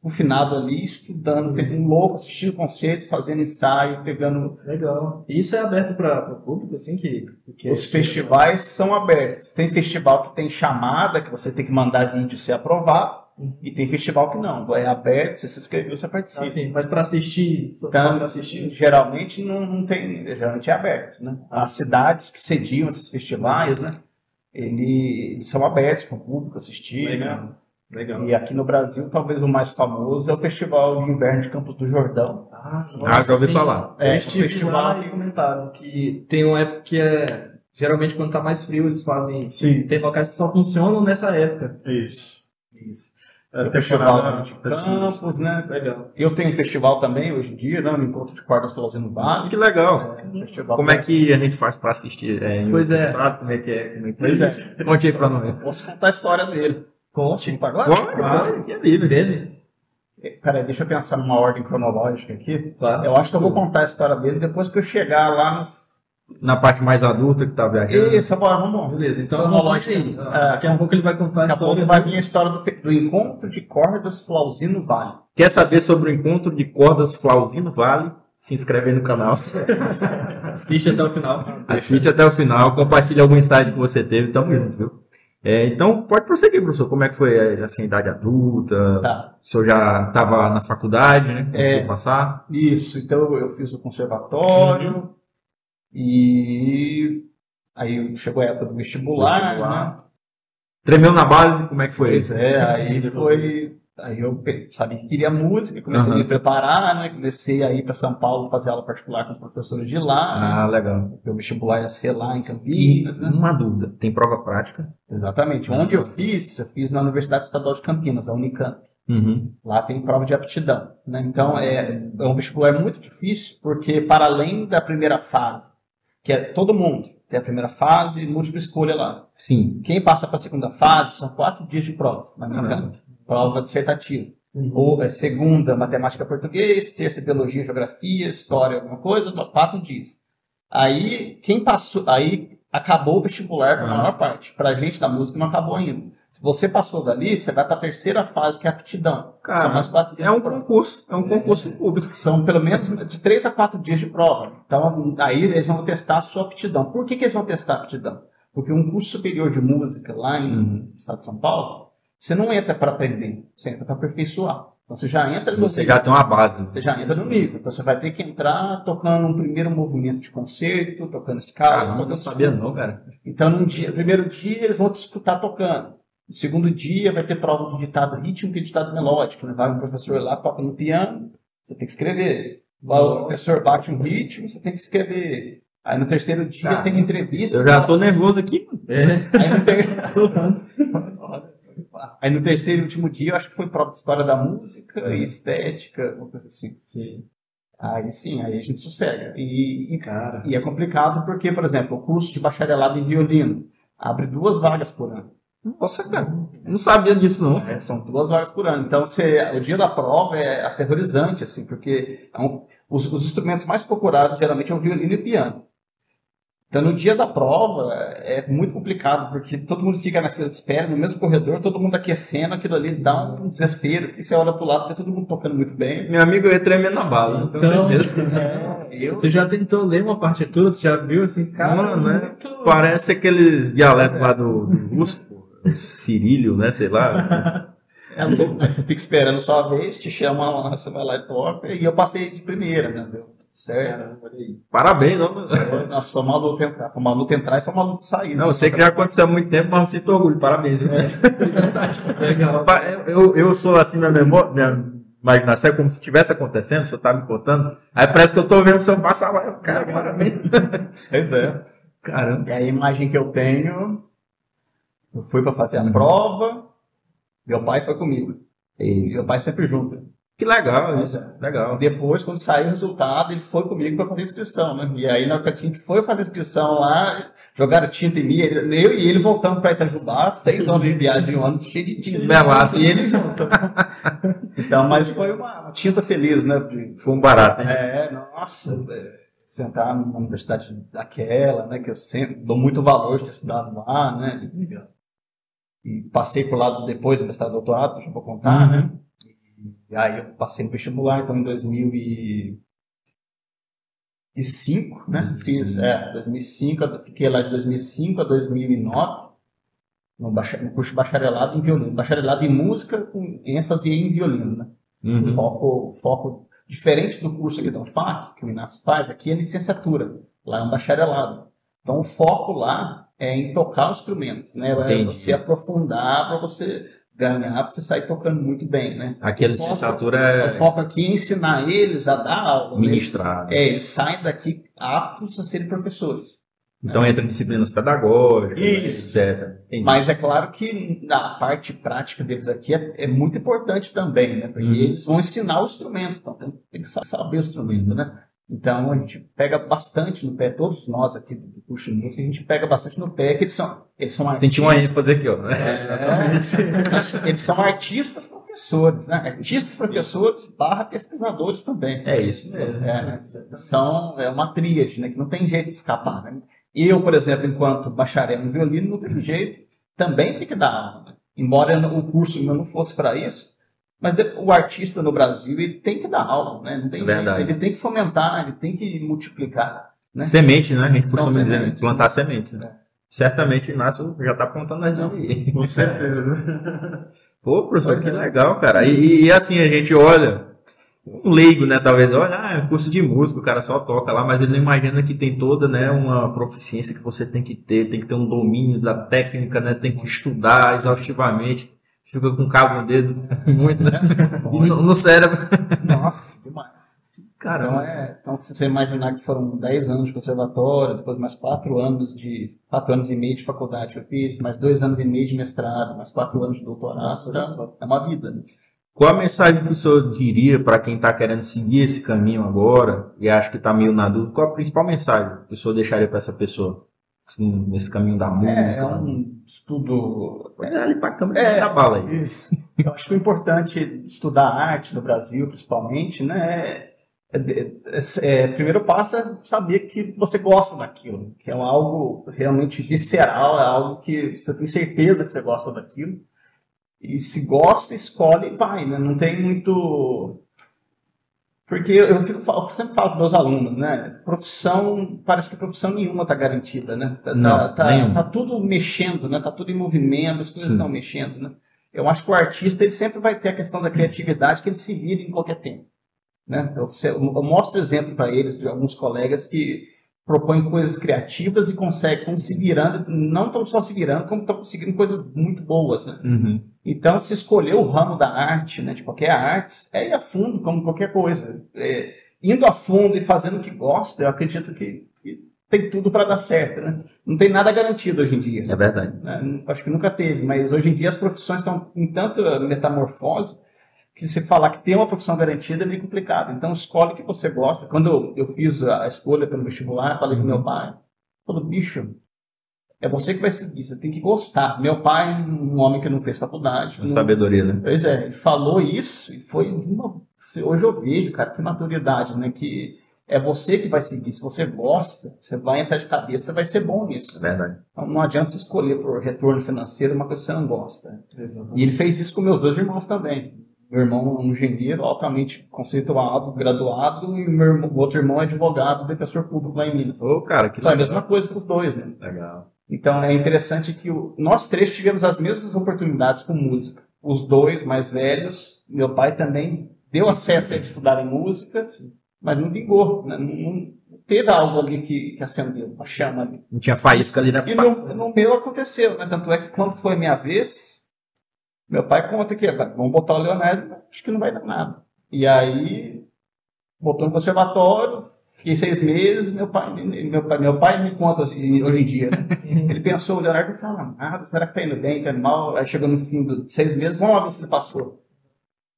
confinado ali, estudando, feito um louco, assistindo concerto, fazendo ensaio, pegando. Legal. E isso é aberto para o público, assim, que, que Os festivais são abertos. Tem festival que tem chamada, que você tem que mandar vídeo ser aprovado, e tem festival que não. É aberto, você se inscreveu, você participa. Assim, mas para assistir, só Então, assistir. geralmente não, não tem, geralmente é aberto, né? As cidades que sediam esses festivais, né? Ele- Eles são abertos para o público assistir, Legal. né? Legal. E aqui no Brasil, talvez o mais famoso é o Festival de Inverno de Campos do Jordão. Ah. Ah, já ouvi Sim. falar. É, eu um estive festival lá que- e comentaram que tem uma época que é... Geralmente quando tá mais frio eles fazem... Sim, Tem locais que só funcionam nessa época. isso. Isso. É, o Festival de da Campos, né? Legal. Eu tenho um festival também hoje em dia, né? No Encontro de Cordas Flauzinho Vale. Que legal. É, um festival Como é que a gente faz pra assistir? É, Pois é. outro Como é que é? Como é que Pois é. Conte aí pra nós. Posso contar a história dele. Conte. Contar agora? Ah. pode, que é livre. Dele? Peraí, deixa eu pensar numa ordem cronológica aqui. Claro. Eu acho que eu vou contar a história dele depois que eu chegar lá no Na parte mais adulta que tá viajando. Isso, bora, vamos. Beleza, então aí. então. Ah, Daqui a pouco ele vai contar a Daqui a pouco vai vir a história do, do encontro de cordas Flauzino Vale. Quer saber sobre o encontro de cordas Flauzino Vale? se inscreve aí no canal. Assiste até o final. Assiste até o final, compartilha algum insight que você teve, tamo junto, viu? É, então, pode prosseguir, professor. Como é que foi assim, a idade adulta? Tá. O senhor já estava na faculdade, né? É. passar? Isso, então eu fiz o conservatório e aí chegou a época do vestibular, Vestibular. né? Tremeu na base? Como é que foi? Pois é, aí foi. Aí eu sabia que queria música, comecei a Aham. me preparar, né? Comecei a ir para São Paulo fazer aula particular com os professores de lá. né? Ah, legal. Porque o vestibular ia ser lá em E Campinas, né? uma dúvida, tem prova prática? Exatamente. Onde eu fiz, eu fiz na Universidade Estadual de Campinas, a Unicamp. Uhum. Lá tem prova de aptidão. Né? Então é, é um vestibular muito difícil, porque para além da primeira fase, que é todo mundo, tem a primeira fase, múltipla escolha lá. Sim. Quem passa para a segunda fase são quatro dias de prova, na. Unicamp. Prova dissertativa. Ou é, segunda, matemática português, terça, biologia, geografia, história, alguma coisa, quatro dias. Aí, quem passou, aí acabou o vestibular para a Ah. maior parte. Para a gente da música não acabou ainda. Se você passou dali, você vai para a terceira fase, que é a aptidão. Cara, São mais quatro dias É um concurso, é um concurso público. São pelo menos de três a quatro dias de prova. Então, aí eles vão testar a sua aptidão. Por que, que eles vão testar a aptidão? Porque um curso superior de música lá em Uhum. no estado de São Paulo, você não entra para aprender, você entra para aperfeiçoar. Então você já entra no Você nível. já tem uma base. Você já entra no nível. Então você vai ter que entrar tocando um primeiro movimento de concerto, tocando escala, Caramba, tocando não sabia não, cara. Então, no dia, primeiro dia eles vão te escutar tocando. No segundo dia vai ter prova de ditado rítmico e ditado melódico. Né? Vai um professor lá, toca no piano, você tem que escrever. Vai outro professor, bate um ritmo, você tem que escrever. Aí no terceiro dia tem entrevista. Eu já tô nervoso aqui. mano. Aí no, ter... Aí no terceiro e último dia, eu acho que foi prova de história da música e estética, uma coisa assim. Sim. Aí sim, aí a gente sossega. E, e Cara. e é complicado porque, por exemplo, o curso de bacharelado em violino abre duas vagas por ano. Nossa, cara. eu Não sabia disso, não. É, são duas vagas por ano. Então, você, o dia da prova é aterrorizante, assim, porque é um- os, os instrumentos mais procurados geralmente é o violino e o piano. Então, no dia da prova é é muito complicado, porque todo mundo fica na fila de espera, no mesmo corredor, todo mundo aquecendo, aquilo ali dá um desespero, porque você olha pro lado, vê todo mundo tocando muito bem. Meu amigo, eu ia tremendo na bala, não tenho Então- certeza. É, eu Tu já tentou ler uma partitura? Tu já viu assim, cara? Mano, né? muito- Parece aqueles dialetos lá do, do russo, o cirílio, né? Sei lá. É louco, né? Você fica esperando sua vez, te chama lá, você vai lá e toca. E eu passei de primeira, né? Certo. Caramba, olha aí. Parabéns, não, mano. Nossa, foi uma luta entrar. Foi uma luta entrar e foi uma luta sair. Não, eu sei que já aconteceu há muito tempo, mas eu sinto orgulho. Parabéns. Legal. Pa- Eu, eu sou assim, minha memória, minha imaginação é como se estivesse acontecendo, o senhor tá me contando. Aí parece que eu tô vendo o senhor passar lá. eu, Cara, parabéns. Pois é. Caramba. E a imagem que eu tenho, eu fui pra fazer a prova, meu pai foi comigo. E meu pai sempre junto. Que legal isso. Pois Legal. Depois, quando saiu o resultado, ele foi comigo para fazer a inscrição, né? E aí, na hora que a gente foi fazer a inscrição lá, jogaram tinta em mim, eu e ele voltando para Itajubá, seis horas de viagem, um ano cheio de tinta. Belaço. E ele junto. então, mas foi uma, tinta feliz, né? Foi um barato, hein? é, nossa, é, sentar numa universidade daquela, né? Que eu sempre dou muito valor de ter estudado lá, né? E passei por lá depois do mestrado doutorado, que eu já vou contar, né? E aí eu passei no vestibular, então em 2005, né? Fiz, é, 2005, eu fiquei lá de 2005 a 2009 no, no curso de bacharelado em violino. Bacharelado em música com ênfase em violino, né? Uhum. Foco, foco diferente do curso aqui da UFAC, que o Inácio faz, aqui é licenciatura, lá é um bacharelado. Então o foco lá é em tocar o instrumento, né? É você aprofundar para você ganhar, para você sair tocando muito bem, né? Aqui a O licenciatura O é foco aqui é ensinar eles a dar aula. né? ministrar. né? É, eles saem daqui aptos a serem professores. Então entra em disciplinas pedagógicas, Isso. etc. Entendi. Mas é claro que a parte prática deles aqui é, é muito importante também, né? Porque Uhum. eles vão ensinar o instrumento, então tem, tem que sa- saber o instrumento, né? Então a gente pega bastante no pé, todos nós aqui do curso de música, a gente pega bastante no pé, que eles são, eles são artistas. Senti uma ênfase aqui, ó. É, eles são artistas professores, né? Artistas professores barra pesquisadores também. É isso mesmo. É, são, é uma tríade, né? Que não tem jeito de escapar. Né? Eu, por exemplo, enquanto bacharel em violino, não tem jeito. Também tem que dar aula. né? Embora o curso meu não fosse para isso, Mas o artista no Brasil, ele tem que dar aula, né? Não tem Verdade. Jeito. Ele tem que fomentar, ele tem que multiplicar. Né? Semente, né? A gente costuma dizer, sementes. plantar semente. Né? É. Certamente o Inácio já tá plantando as aí. Com certeza. Pô, professor, Pois que é. legal, cara. E, e assim, a gente olha, um leigo, né, talvez, olha, ah, é um curso de música, o cara só toca lá, mas ele não imagina que tem toda, né, uma proficiência que você tem que ter, tem que ter um domínio da técnica, né, tem que estudar exaustivamente, fica com cabo no dedo, muito, né, no, no cérebro. Nossa, demais. Então, é, então, se você imaginar que foram 10 anos de conservatório, depois mais 4 anos de 4 anos e meio de faculdade que eu fiz, mais 2 anos e meio de mestrado, mais 4 anos de doutorado, então, é uma vida. Né? Qual a mensagem que o senhor diria para quem está querendo seguir esse caminho agora e acha que está meio na dúvida? Qual a principal mensagem que o senhor deixaria para essa pessoa? Assim, nesse caminho da É, música? é um estudo É, ali para a câmera É. da bala aí. Isso. Eu acho que o importante estudar arte no Brasil, principalmente, né, é, é, é, é, primeiro passo é saber que você gosta daquilo, que é algo realmente visceral, é algo que você tem certeza que você gosta daquilo. E se gosta, escolhe e vai, né? Não tem muito. Porque eu, fico, eu sempre falo para meus alunos, né? Profissão, parece que profissão nenhuma está garantida, né? Tá, Não, tá, tá, tá tudo mexendo, né? Tá tudo em movimento, as coisas Sim. estão mexendo, né? Eu acho que o artista ele sempre vai ter a questão da criatividade que ele se vira em qualquer tempo. Né? Eu, eu mostro exemplo para eles de alguns colegas que propõem coisas criativas e conseguem, estão se virando, não estão só se virando, como estão conseguindo coisas muito boas. Né? Uhum. Então, se escolher o ramo da arte, né, de qualquer arte, é ir a fundo, como qualquer coisa. É, indo a fundo e fazendo o que gosta, eu acredito que, que tem tudo para dar certo. Né? Não tem nada garantido hoje em dia. É verdade. né? Acho que nunca teve, mas hoje em dia as profissões estão em tanta metamorfose que se falar que tem uma profissão garantida é meio complicado. Então escolhe o que você gosta. Quando eu, fiz a escolha pelo vestibular, falei com meu pai, falou, bicho, é você que vai seguir, você tem que gostar. Meu pai, um homem que não fez faculdade. Não- sabedoria, né? Pois é, ele falou isso e foi uma. Hoje eu vejo, cara, que maturidade, né? Que é você que vai seguir. Se você gosta, você vai entrar de cabeça, você vai ser bom nisso. É verdade. Então não adianta você escolher por retorno financeiro uma coisa que você não gosta. E ele fez isso com meus dois irmãos também. Meu irmão é um engenheiro altamente conceituado, graduado, e o meu irmão- o outro irmão é advogado, defensor público lá em Minas. Ô, cara, que Foi a legal. mesma coisa com os dois, né? Legal. Então é interessante que o- nós três tivemos as mesmas oportunidades com música. Os dois mais velhos, meu pai também deu acesso a eles estudarem música, mas não vingou. né? Não, não teve algo ali que, que acendeu, uma chama ali. Não tinha faísca ali na E no, no meu aconteceu, né? Tanto é que quando foi minha vez, meu pai conta que "Vai, vamos botar o Leonardo, mas acho que não vai dar nada. E aí, botou no conservatório, fiquei seis meses, meu pai, meu pai, meu pai me conta assim, hoje em dia, né? Ele pensou, o Leonardo não fala nada, será que tá indo bem, tá indo mal? Aí chegou no fim de seis meses, vamos lá ver se ele passou.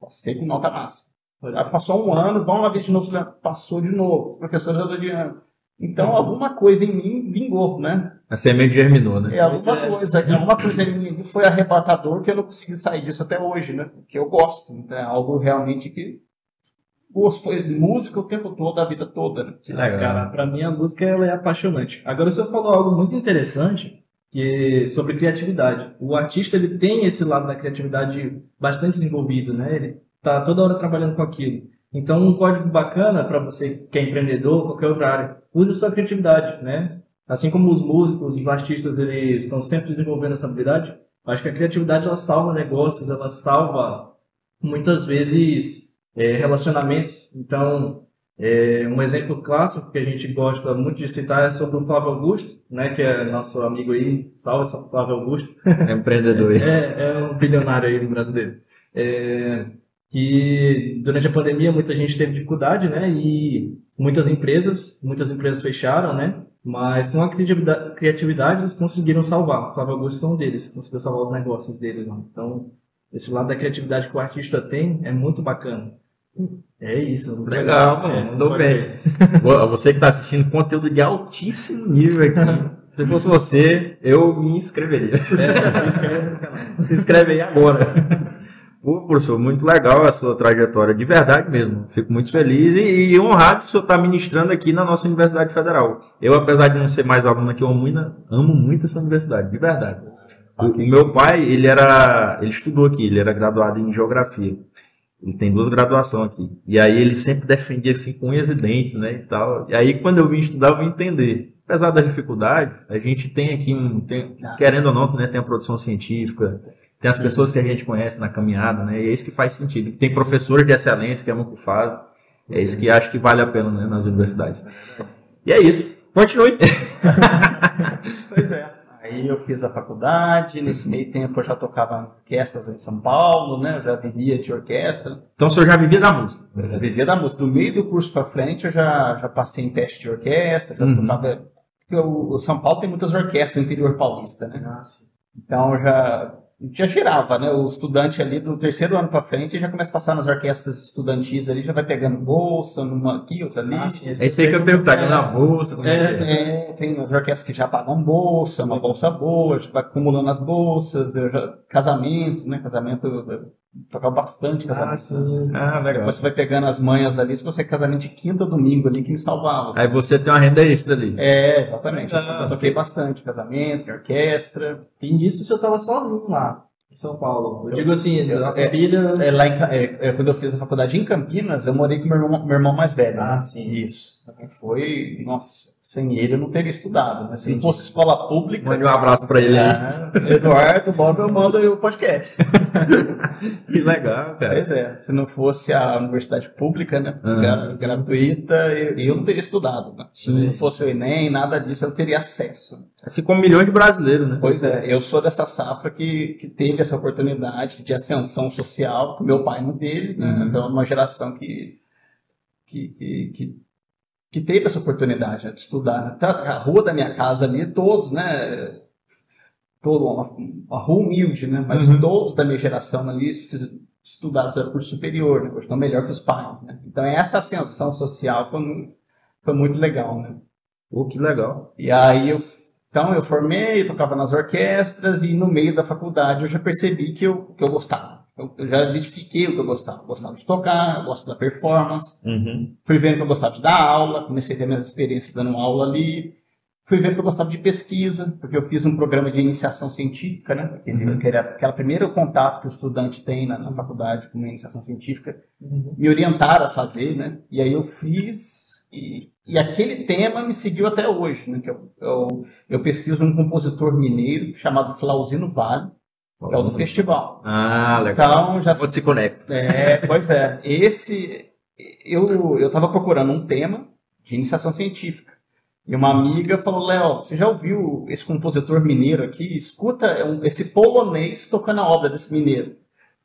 Passei com nota massa. Aí passou um ano, vamos lá ver de novo se ele passou de novo. Os professores elogiando. Então, alguma coisa em mim vingou, né? A semente germinou, né? É, alguma é. coisa, alguma coisa em mim foi arrebatador que eu não consegui sair disso até hoje, né? Porque eu gosto, então é algo realmente que gosto, foi música o tempo todo, a vida toda, né? Que legal. Cara, pra mim a música ela é apaixonante. Agora o senhor falou algo muito interessante que sobre criatividade. O artista ele tem esse lado da criatividade bastante desenvolvido, né? Ele tá toda hora trabalhando com aquilo. Então um código bacana para você que é empreendedor, qualquer outra área, use a sua criatividade, né? Assim como os músicos, os artistas, eles estão sempre desenvolvendo essa habilidade. Acho que a criatividade ela salva negócios, ela salva muitas vezes é, relacionamentos. Então, é, um exemplo clássico que a gente gosta muito de citar é sobre o Flávio Augusto, né, que é nosso amigo aí, salve Flávio Augusto, É empreendedor é, é um bilionário aí brasileiro. É, que durante a pandemia muita gente teve dificuldade, né, e muitas empresas, muitas empresas fecharam, né, mas com a criatividade, criatividade eles conseguiram salvar. O Flávio Augusto foi um deles, conseguiu salvar os negócios deles. Né? Então, esse lado da criatividade que o artista tem é muito bacana. É isso. Legal, mano. É, Mandou pode bem. Você que está assistindo conteúdo de altíssimo nível aqui. Se fosse você, eu me inscreveria. É, se inscreve aí agora. Pô, professor, muito legal a sua trajetória, de verdade mesmo. Fico muito feliz e, e honrado de o senhor estar ministrando aqui na nossa Universidade Federal. Eu, apesar de não ser mais aluno aqui, eu amo amo muito essa universidade, de verdade. O, o meu pai, ele era, ele estudou aqui, ele era graduado em geografia. Ele tem duas graduações aqui. E aí ele sempre defendia assim com unhas e dentes, né, e tal. E aí quando eu vim estudar, eu vim entender. Apesar das dificuldades, a gente tem aqui um, tem, querendo ou não, né, tem a produção científica, tem as Sim. pessoas que a gente conhece na caminhada, né, e é isso que faz sentido. Tem professores de excelência que amam o que fazem. É isso que acho que vale a pena, né, nas universidades. E é isso. Continue. Pois é. Aí eu fiz a faculdade, nesse meio tempo eu já tocava orquestras em São Paulo, né? Eu já vivia de orquestra. Então o senhor já vivia da música. Eu já vivia da música. Do meio do curso pra frente eu já, já passei em teste de orquestra, já Uhum. tocava. Porque o, o São Paulo tem muitas orquestras no interior paulista, né? Ah, sim. Então eu já, já girava, né? O estudante ali do terceiro ano pra frente já começa a passar nas orquestras estudantis ali, já vai pegando bolsa, numa aqui, outra ali. Ah, sim, É isso aí que eu perguntar, É. na bolsa, como é, que é? É, tem as orquestras que já pagam bolsa, uma bolsa boa, já vai acumulando as bolsas, eu já, casamento, né? Casamento, eu tocava bastante casamento. Ah, sim. Ah, legal. Você vai pegando as manhas ali, se você é casamento de quinta domingo ali, que me salvava. Aí você tem uma renda extra ali. É, exatamente. Assim, Ah. eu toquei bastante casamento, orquestra. E nisso o senhor tava sozinho lá, em São Paulo. Eu digo assim, eu- a é- família... É, lá em é, é, quando eu fiz a faculdade em Campinas, eu morei com meu irmão, meu irmão mais velho. Ah, né? sim. Isso. Foi, nossa, sem ele eu não teria estudado. Né? Se não fosse escola pública. Mande um abraço pra ele aí. Ah, Eduardo, Bob, eu mando aí o podcast. Que legal, cara. Pois é, se não fosse a universidade pública, né, gra- gratuita, eu, eu não teria estudado. Né? Se não fosse o Enem, nada disso, eu teria acesso. Assim como milhões de brasileiros, né? Pois é, eu sou dessa safra que, que teve essa oportunidade de ascensão social, que meu pai não teve, né? Uhum. então é uma geração que, que, que, que, que teve essa oportunidade né, de estudar. né? Tá- A rua da minha casa ali, todos, né? Todo, uma, uma rua humilde, né? Mas Uhum. todos da minha geração ali estudaram, fizeram curso superior, né? Estão melhor que os pais, né? Então essa ascensão social foi, mu- foi muito legal, né? Pô, que legal. E aí eu, então eu formei, eu tocava nas orquestras e no meio da faculdade eu já percebi que eu, que eu gostava. Eu, eu já identifiquei o que eu gostava. Eu gostava de tocar, eu gosto da performance. Uhum. Fui vendo que eu gostava de dar aula, comecei a ter minhas experiências dando aula ali. Fui vendo que eu gostava de pesquisa, porque eu fiz um programa de iniciação científica, né? Aquele, Uhum. que era aquele primeiro contato que o estudante tem na, na faculdade com uma iniciação científica Uhum. me orientaram a fazer, né? E aí eu fiz e, e aquele tema me seguiu até hoje, né? Que eu, eu, eu pesquiso um compositor mineiro chamado Flauzino Vale, que é o do festival. Ah, legal. Então já Onde se conecta. é, pois é. Esse eu eu estava procurando um tema de iniciação científica. E uma amiga falou, Léo, você já ouviu esse compositor mineiro aqui? Escuta é esse polonês tocando a obra desse mineiro.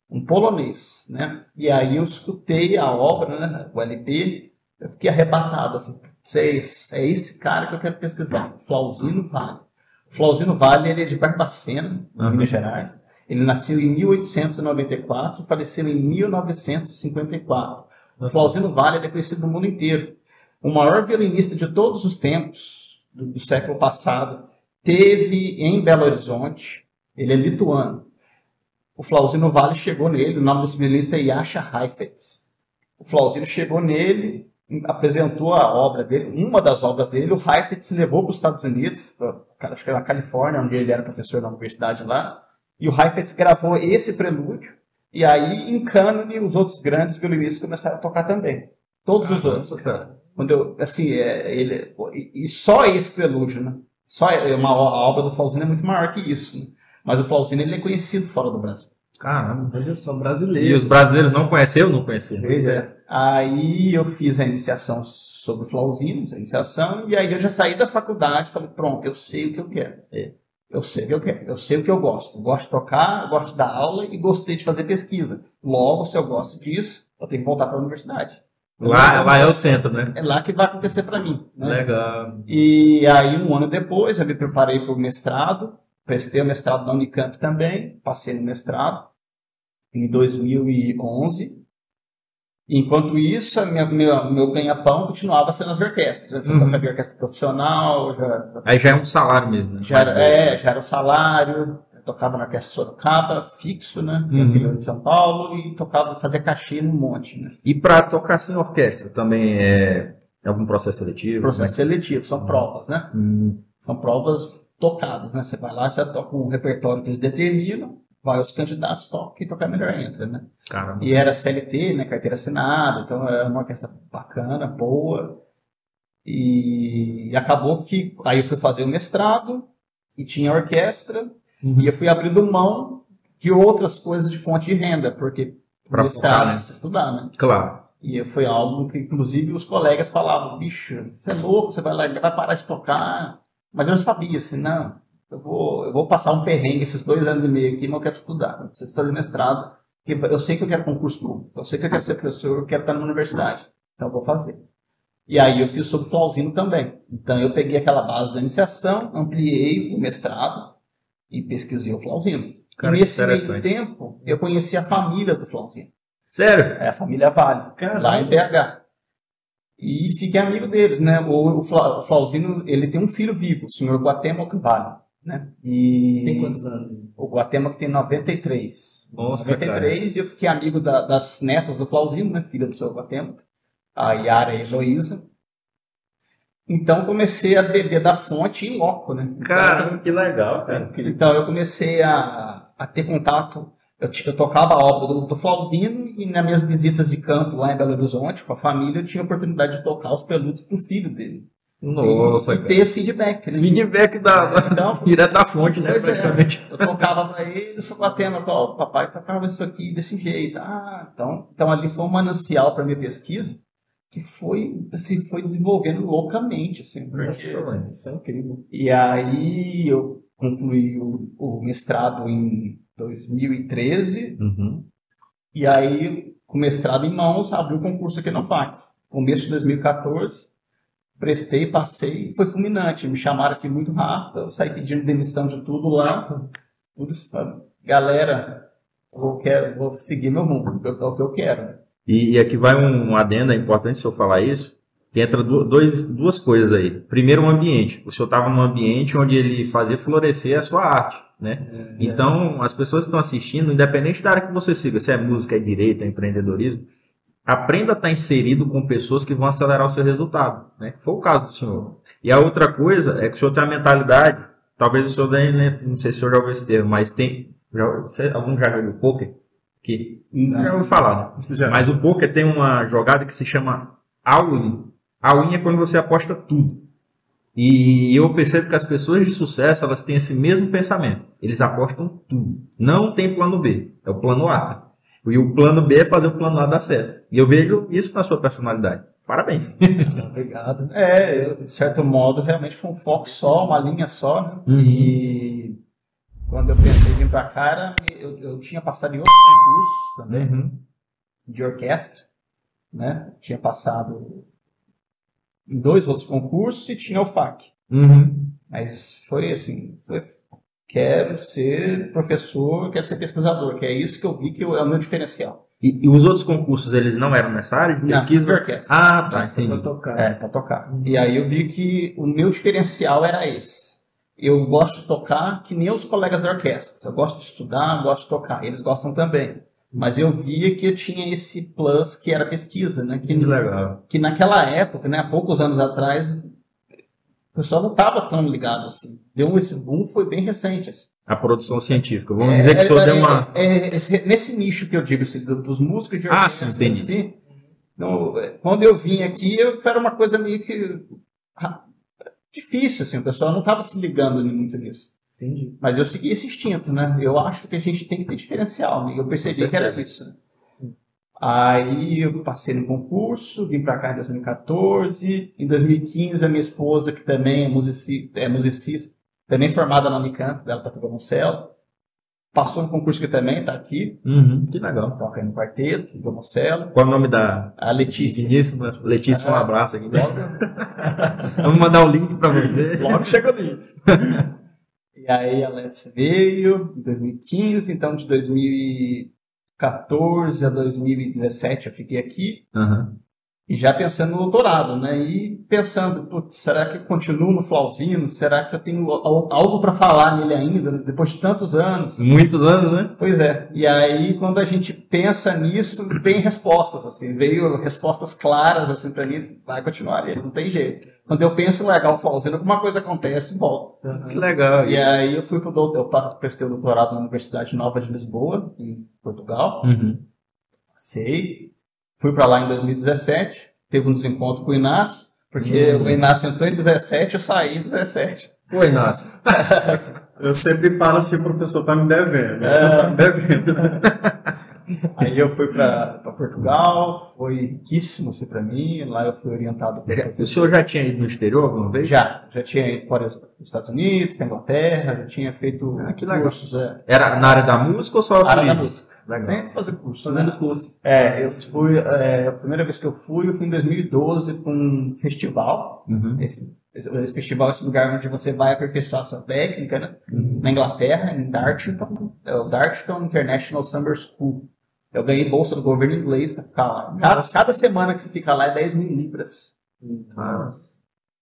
Um polonês, né? E aí eu escutei a obra, né? O LP, eu fiquei arrebatado, assim. É esse, é esse cara que eu quero pesquisar. Flauzino Vale. O Flauzino Vale, ele é de Barbacena, Uhum. Minas Gerais. Ele nasceu em 1894 e faleceu em 1954. O Flauzino Vale é conhecido no mundo inteiro. O maior violinista de todos os tempos do, do século passado teve em Belo Horizonte. Ele é lituano. O Flauzino Vale chegou nele. O nome desse violinista é Yasha Heifetz. O Flauzino chegou nele, apresentou a obra dele, uma das obras dele. O Heifetz levou para os Estados Unidos, pra, acho que era na Califórnia, onde ele era professor na universidade lá. E o Heifetz gravou esse prelúdio. E aí, em cânone, os outros grandes violinistas começaram a tocar também. Todos os outros. cara. Quando eu, assim, é, ele, e, e só esse prelúdio, né? Só é uma, a obra do Flauzino é muito maior que isso. Né? Mas o Flauzino ele é conhecido fora do Brasil. Caramba. Olha só, E brasileiro. os brasileiros não conheceram ou não conheciam? Pois é. Aí eu fiz a iniciação sobre o Flauzino, a iniciação, e aí eu já saí da faculdade e falei, pronto, eu sei o que eu quero. É. Eu sei o que eu quero, eu sei o que eu gosto. Gosto de tocar, gosto de dar aula e gostei de fazer pesquisa. Logo, se eu gosto disso, eu tenho que voltar para a universidade. Lá, lá é o centro, né? É lá que vai acontecer para mim. Né? Legal. E aí, um ano depois, eu me preparei para o mestrado, prestei o mestrado na Unicamp também, passei no mestrado em 2011. Enquanto isso, a minha, meu, meu ganha-pão continuava sendo as orquestras. Eu já Uhum. em orquestra profissional, já, Aí já é um salário mesmo, né? já, era, é, já era o salário, eu tocava na orquestra Sorocaba, fixo, né, no Uhum. interior de São Paulo, e tocava, fazia cachê no monte, né. E pra tocar assim em orquestra também é é algum processo seletivo? Processo seletivo, são provas, né. Hum, São provas tocadas, né? Você vai lá, você toca um repertório que eles determinam, vai os candidatos, toca, quem tocar melhor entra, né? Caramba. E era CLT, né, carteira assinada, então era uma orquestra bacana, boa. E acabou que aí eu fui fazer o mestrado e tinha orquestra Uhum. e eu fui abrindo mão de outras coisas de fonte de renda, porque Pra mestrado né? precisa estudar, né? Claro. E foi algo que, inclusive, os colegas falavam: bicho, você é louco, você vai lá, vai parar de tocar. Mas eu sabia, assim, não, eu vou, eu vou passar um perrengue esses dois anos e meio aqui, mas eu quero estudar, eu preciso fazer mestrado, porque eu sei que eu quero concurso público, eu sei que eu quero ser professor, eu quero estar numa universidade, então eu vou fazer. E aí eu fiz sobre flauzino também. Então eu peguei aquela base da iniciação, ampliei o mestrado e pesquisei o flauzino. Cara, e nesse meio tempo, eu conheci a família do flauzino. Sério? É a família Vale, lá em BH. E fiquei amigo deles, né? O, o Flauzino, ele tem um filho vivo, o senhor Guatemoc Vale, né? E Tem quantos anos? o Guatemoc tem 93. Nossa, 93 e eu fiquei amigo da- das netas do Flauzino, né? Filha do seu Guatemoc, a Yara e a Heloísa. Então comecei a beber da fonte em loco, né? Então, Cara, que legal, cara. então eu comecei a, a ter contato. Eu, eu tocava a obra do, do Flauzino e nas minhas visitas de campo lá em Belo Horizonte com a família eu tinha a oportunidade de tocar os peludos pro filho dele. Nossa, e, cara. ter feedback, né? Feedback da, da- Então, direto da fonte, né? É. praticamente. eu tocava pra ele, eu só batendo, ó, o papai tocava isso aqui desse jeito. Ah, então, então ali foi um manancial para minha pesquisa que foi, assim, foi desenvolvendo loucamente, assim. Nossa, mano, isso é incrível. E aí eu concluí o, o mestrado em 2013 Uhum. e aí com o mestrado em mãos abri o concurso aqui na FAC. Começo de 2014, prestei, passei, foi fulminante. Me chamaram aqui muito rápido, eu saí pedindo demissão de tudo lá. Tudo isso, galera, eu quero, vou seguir meu rumo, é o que eu quero. E, e aqui vai um, um adendo, é importante o senhor falar isso, que entra dois, duas coisas aí. Primeiro, o ambiente. O senhor estava num ambiente onde ele fazia florescer a sua arte, né? Então, as pessoas que estão assistindo, independente da área que você siga, se é música, é direito, é empreendedorismo, aprenda a estar inserido com pessoas que vão acelerar o seu resultado, né? Que foi o caso do senhor. E a outra coisa é que o senhor tem a mentalidade, talvez o senhor, nem- né, não sei se o senhor já ouviu esse termo, mas tem, já, você, algum já jogou poker? Que, já ouviu falar, né? Mas o poker tem uma jogada que se chama all-in. All-in é quando você aposta tudo. E eu percebo que as pessoas de sucesso, elas têm esse mesmo pensamento. Eles apostam tudo. Não tem plano B, é o plano A. E o plano B é fazer o plano A dar certo. E eu vejo isso na sua personalidade. Parabéns. Obrigado. É, eu, de certo modo, realmente foi um foco só, uma linha só, né? Uhum. E quando eu pensei em vir pra cá, eu, eu tinha passado em outros concursos também, Uhum. de orquestra, né? Tinha passado em dois outros concursos e tinha o FAC. Uhum. Mas foi assim, foi, quero ser professor, quero ser pesquisador, que é isso que eu vi que eu- é o meu diferencial. E, e os outros concursos, eles não eram nessa área de Não, pesquisa? de orquestra. Ah, tá, Pra entendi. tocar. É, pra tocar. E aí eu vi que o meu diferencial era esse. Eu gosto de tocar que nem os colegas da orquestra. Eu gosto de estudar, gosto de tocar. Eles gostam também. Mas eu via que eu tinha esse plus que era pesquisa, né? Que, Que legal. que naquela época, né, há poucos anos atrás, o pessoal não estava tão ligado assim. Deu esse boom, foi bem recente. Assim. A produção científica. Vamos É, dizer que o senhor é, deu uma. é, é, esse- nesse nicho que eu digo, assim, do- dos músicos de Ah, orquestra, sim, entendi. assim, no- é, quando eu vim aqui, eu, era uma coisa meio que difícil, assim, o pessoal não estava se ligando muito nisso. Entendi. Mas eu segui esse instinto, né? Eu acho que a gente tem que ter diferencial, né? Eu percebi que era isso. né? Aí eu passei no concurso, vim pra cá em 2014. Em 2015, a minha esposa, que também é, musici é musicista, também formada na Unicamp, ela toca violoncelo, passou no concurso aqui também, tá aqui, Uhum, que legal. toca aí no quarteto, violoncelo. Qual é o nome da. A Letícia. Isso, né? Letícia, um abraço aqui. Vamos mandar o link pra você. Logo chega ali. e aí a Let's veio em 2015, então de 2014 a 2017 eu fiquei aqui. Aham. E já pensando no doutorado, né? E pensando, putz, será que eu continuo no Flauzino? Será que eu tenho al- algo para falar nele ainda, depois de tantos anos? Muitos anos, né? Pois é. E aí, quando a gente pensa nisso, vem respostas, assim. Veio respostas claras, assim, para mim, vai continuar ali, não tem jeito. Quando eu penso o Flauzino, alguma coisa acontece e volta. Que legal. E aí eu fui pro doutor, eu prestei o doutorado na Universidade Nova de Lisboa, em Portugal. Uhum. Sei. Fui pra lá em 2017, teve um desencontro com o Inácio, porque Hum. o Inácio entrou em 17, eu saí em 17. Pô, Inácio. Eu sempre falo assim, o professor tá me devendo. É. Tá me devendo. Aí eu fui pra Portugal, foi riquíssimo assim pra mim, lá eu fui orientado por O professor. senhor já tinha ido no exterior alguma vez? Já, já tinha ido para os Estados Unidos, para Inglaterra, já tinha feito Ah, cursos, é, Era na área da música ou só área da música. Legal. Nem fazer curso, né? Fazendo curso. É, eu fui, é, a primeira vez que eu fui, eu fui em 2012 para um festival. Uhum. Esse, esse, esse festival é esse lugar onde você vai aperfeiçoar sua técnica, né? Uhum. Na Inglaterra, em Dartington, é o Dartington International Summer School. Eu ganhei bolsa do governo inglês para ficar lá. Cada, cada semana que você fica lá é 10 mil libras. Nossa.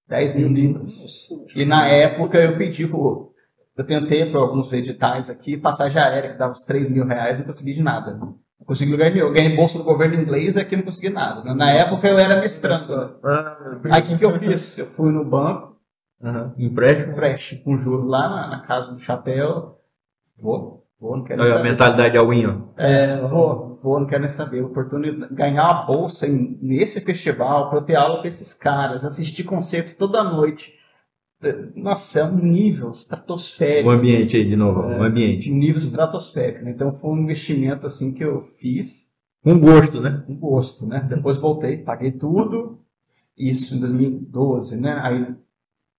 10 mil libras. E na época eu pedi, o- eu tentei por alguns editais aqui, passagem aérea, que dava uns 3 mil reais, não consegui de nada. Não consegui lugar nenhum. Eu ganhei bolsa do governo inglês aqui não consegui nada. Na época eu era mestrando. né? Aí o que, que eu fiz? Eu fui no banco, Uhum. Empréstimo? empréstimo com juros lá na, na casa do chapéu. Vou, vou, não quero Olha nem a saber. mentalidade ao Winho. É, vou, vou, não quero nem saber. Oportunidade, ganhar uma bolsa em- nesse festival, pra eu ter aula com esses caras, assistir concerto toda noite. É, Nossa, é um nível estratosférico. O ambiente aí, de novo. O ambiente. Um nível estratosférico. né? Então foi um investimento assim que eu fiz Com gosto, né? com gosto, né? Depois voltei, paguei tudo. Isso em 2012, né? Aí em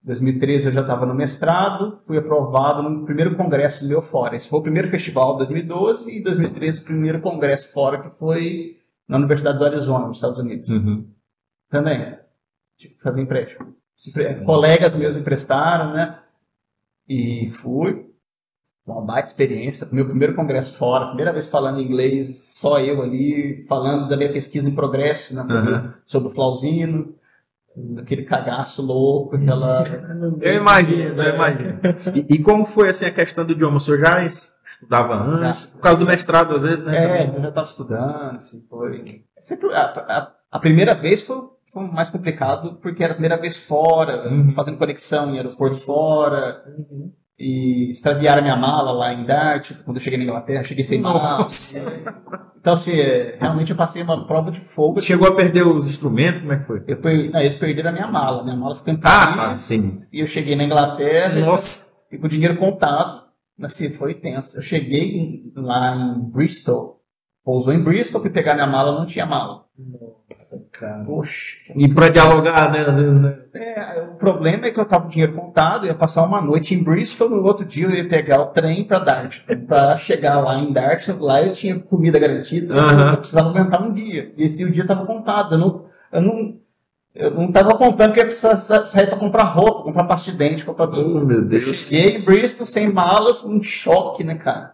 2013 eu já estava no mestrado, fui aprovado no primeiro congresso meu fora. Esse foi o primeiro festival de 2012 e em 2013 o primeiro congresso fora que foi na Universidade do Arizona, nos Estados Unidos. Uhum. Também tive que fazer empréstimo. Empre- Colegas meus emprestaram, né? E fui. Uma baita experiência. Meu primeiro congresso fora, primeira vez falando inglês, só eu ali, falando da minha pesquisa em progresso, né? Uhum. Sobre o Flauzino, aquele cagaço louco, aquela. Eu imagino, eu imagino. E, e como foi assim a questão do idioma? O senhor já es- estudava antes? Por causa do mestrado, às vezes, né? É, também? eu já estava estudando, assim, foi. Sempre, a, a- a primeira vez foi, foi mais complicado porque era a primeira vez fora, Uhum. fazendo conexão em aeroporto fora. E extraviaram a minha mala lá em Dart, quando eu cheguei na Inglaterra, cheguei sem mala. Então, assim, é, realmente eu passei uma prova de fogo. Chegou a perder os instrumentos? Como é que foi? Eu per... Não, eles perderam a minha mala. Minha mala ficou em Ah, tá, Paris. sim. e eu cheguei na Inglaterra Nossa. e com o dinheiro contado. Assim, foi tenso. Eu cheguei lá em Bristol. Pousou em Bristol, fui pegar minha mala, não tinha mala. Nossa, cara. Poxa. E pra dialogar, né? né? É, o problema é que eu tava com o dinheiro contado, ia passar uma noite em Bristol, no outro dia eu ia pegar o trem pra Dartmouth. Pra chegar lá em Dartmouth, lá eu tinha comida garantida, Aham. eu precisava aguentar um dia. E esse dia tava contado. Eu não, eu não, eu não tava contando que eu ia precisar sair pra comprar roupa, comprar pasta de dente, comprar tudo. Oh, meu Eu Deus. cheguei em Bristol sem mala, foi um choque, né, cara?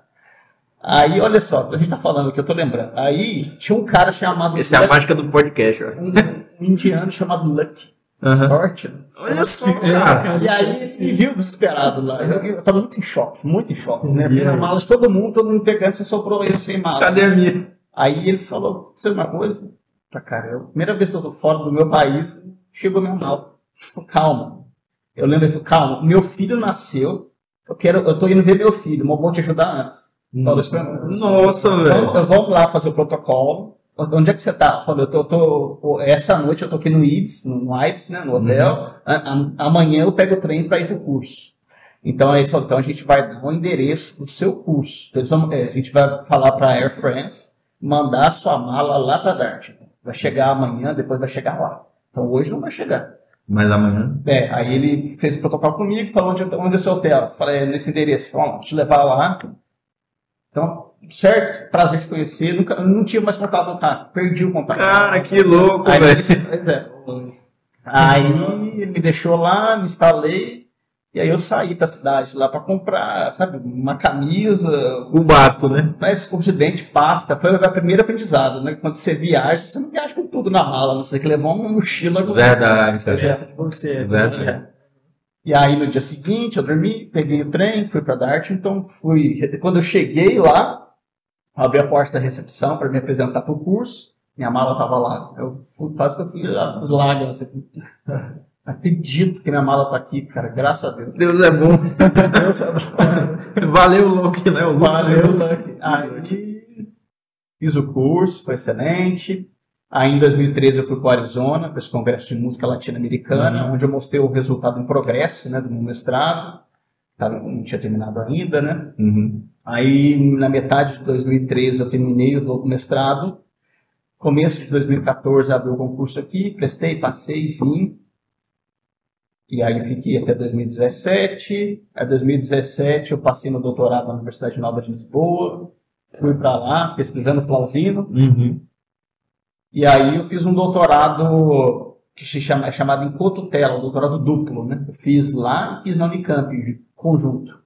Aí, olha só, a gente tá falando que eu tô lembrando. Aí tinha um cara chamado. Essa é a mágica do podcast, ó. um, um indiano chamado Lucky. Aham. Sorte, né? Olha só, É, cara. E aí ele me viu desesperado lá. Eu, eu tava muito em choque, muito em choque, né? Sim, Vi na é. mala de todo mundo, todo mundo pegando, você sobrou eu sem mala. Cadê a minha? Aí ele falou, sabe uma coisa? Tá, cara, é a primeira vez que eu tô fora do meu país, chegou minha mala. Falei, Calma. Eu lembro, calma, meu filho nasceu, eu quero, eu tô indo ver meu filho, mas eu vou te ajudar antes. Falou isso pra mim. Nossa, Então, velho. eu- vamos lá fazer o protocolo. Onde é que você tá? Falou, eu tô, tô- essa noite eu tô aqui no Ibis, no, Ibis, né, no hotel. A- a- amanhã eu pego o trem para ir pro curso. Então aí ele falou, então a gente vai dar o endereço do seu curso. Então, vão- é, a gente vai falar para Air France mandar a sua mala lá para Dartmouth. Vai chegar amanhã, depois vai chegar lá. Então hoje não vai chegar. Mas amanhã. É, aí ele fez o protocolo comigo, falou onde, onde é o seu hotel. Falei, "É nesse endereço, vamos te levar lá. Então, certo, prazer de conhecer. Nunca, não tinha mais contato com o cara, perdi o contato. Cara, que louco, aí, velho. pois é. Aí ele me deixou lá, me instalei. E aí eu saí pra cidade lá pra comprar, sabe, uma camisa, O básico, né? uma escova de dente, pasta. Foi o meu primeiro aprendizado, né? Quando você viaja, você não viaja com tudo na mala, né? você tem que levar uma mochila Verdade, cara. Projeto de você. Verdade. E aí no dia seguinte eu dormi, peguei o trem, fui pra Dart, então fui. Quando eu cheguei lá, abri a porta da recepção para me apresentar pro curso, minha mala tava lá. Eu fui, quase que eu fui às lágrimas. Assim. Acredito que minha mala tá aqui, cara, graças a Deus. Deus é bom. Valeu, Luke, né? O Luke. Valeu, Lucky. Aí fiz o curso, foi excelente. Aí em 2013 eu fui para o Arizona, para esse congresso de música latino-americana, onde eu mostrei o resultado em progresso né, do meu mestrado. Tava, não tinha terminado ainda, né? Uhum. Aí na metade de 2013 eu terminei o do- mestrado. Começo de 2014 abri o concurso aqui, prestei, passei, vim. E aí fiquei até 2017. Aí 2017 eu passei no doutorado na Universidade Nova de Lisboa. Fui para lá pesquisando flauzino. Uhum. E aí eu fiz um doutorado que se chama, é chamado em cotutela, um doutorado duplo, né? Eu fiz lá e fiz na Unicamp, ju- conjunto.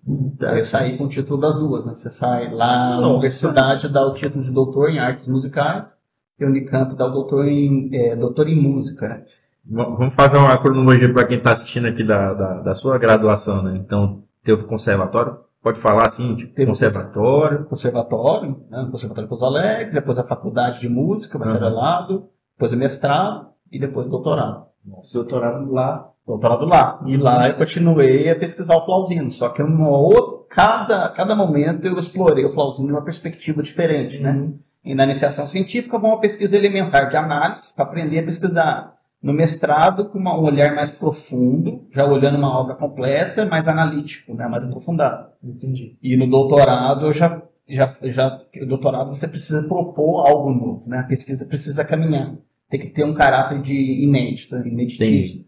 Aí eu saí com o título das duas, né? Você sai lá na universidade, dá o título de doutor em artes musicais, e a Unicamp dá o doutor em, é, doutor em música, né? Vamos fazer uma cronologia para quem está assistindo aqui da, da, da sua graduação, né? Então, teve conservatório? Pode falar assim, tipo, Teve conservatório. Conservatório, né? Conservatório de Pouso Alegre, depois a faculdade de música, bacharelado, depois o mestrado e depois o doutorado. Doutorado lá. doutorado lá. E lá eu continuei a pesquisar o flauzino, só que uma outra, cada, cada momento eu explorei o flauzino de uma perspectiva diferente, né? E na iniciação científica, uma pesquisa elementar de análise, para aprender a pesquisar. No mestrado, com uma- um olhar mais profundo, já olhando uma obra completa, mais analítico, né? mais aprofundado. Entendi. E no doutorado, eu já, já, já, o doutorado você precisa propor algo novo, né? A pesquisa precisa caminhar. Tem que ter um caráter de inédito, ineditismo.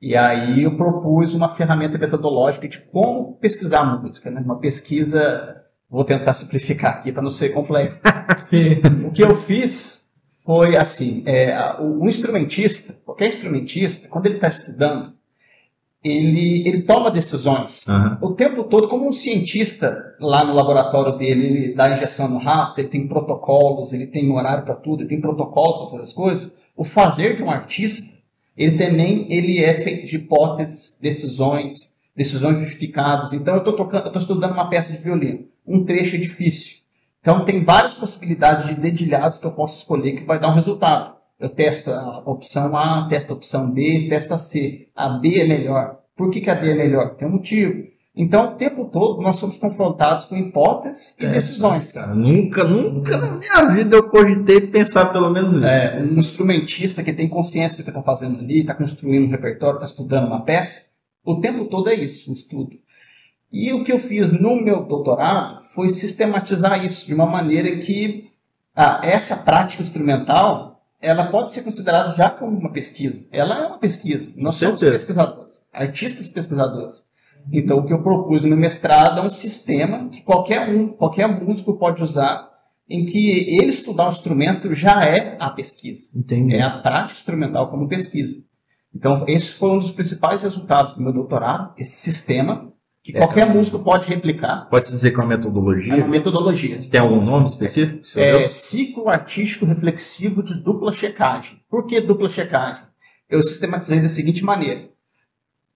E aí eu propus uma ferramenta metodológica de como pesquisar música, né? Uma pesquisa, vou tentar simplificar aqui para não ser complexo. Sim. O que eu fiz foi assim, é, o instrumentista, qualquer instrumentista, quando ele está estudando, ele, ele toma decisões Aham. o tempo todo, como um cientista lá no laboratório dele, ele dá injeção no rato, ele tem protocolos, ele tem horário para tudo, ele tem protocolos para fazer as coisas. O fazer de um artista, ele também ele é feito de hipóteses, decisões, decisões justificadas. Então eu estou estudando uma peça de violino, um trecho é difícil. Então tem várias possibilidades de dedilhados que eu posso escolher que vai dar um resultado. Eu testo a opção A, testo a opção B, testo a C. A B é melhor. Por que, que a B é melhor? Tem um motivo. Então, o tempo todo, nós somos confrontados com hipóteses e É, decisões. Cara, nunca, nunca na minha vida eu cogitei pensar pelo menos isso. É, um instrumentista que tem consciência do que está fazendo ali, está construindo um repertório, está estudando uma peça, o tempo todo é isso, um estudo. E o que eu fiz no meu doutorado foi sistematizar isso de uma maneira que ah, essa prática instrumental ela pode ser considerada já como uma pesquisa. Ela é uma pesquisa. Nós somos pesquisadores, artistas pesquisadores. Então, o que eu propus no meu mestrado é um sistema que qualquer um, qualquer músico pode usar, em que ele estudar o instrumento já é a pesquisa. Entendi. É a prática instrumental como pesquisa. Então, esse foi um dos principais resultados do meu doutorado, esse sistema, que É. qualquer músico pode replicar. Pode dizer que é uma É metodologia? uma metodologia. Tem algum nome específico? É deu? ciclo artístico reflexivo de dupla checagem. Por que dupla checagem? Eu sistematizei da seguinte maneira.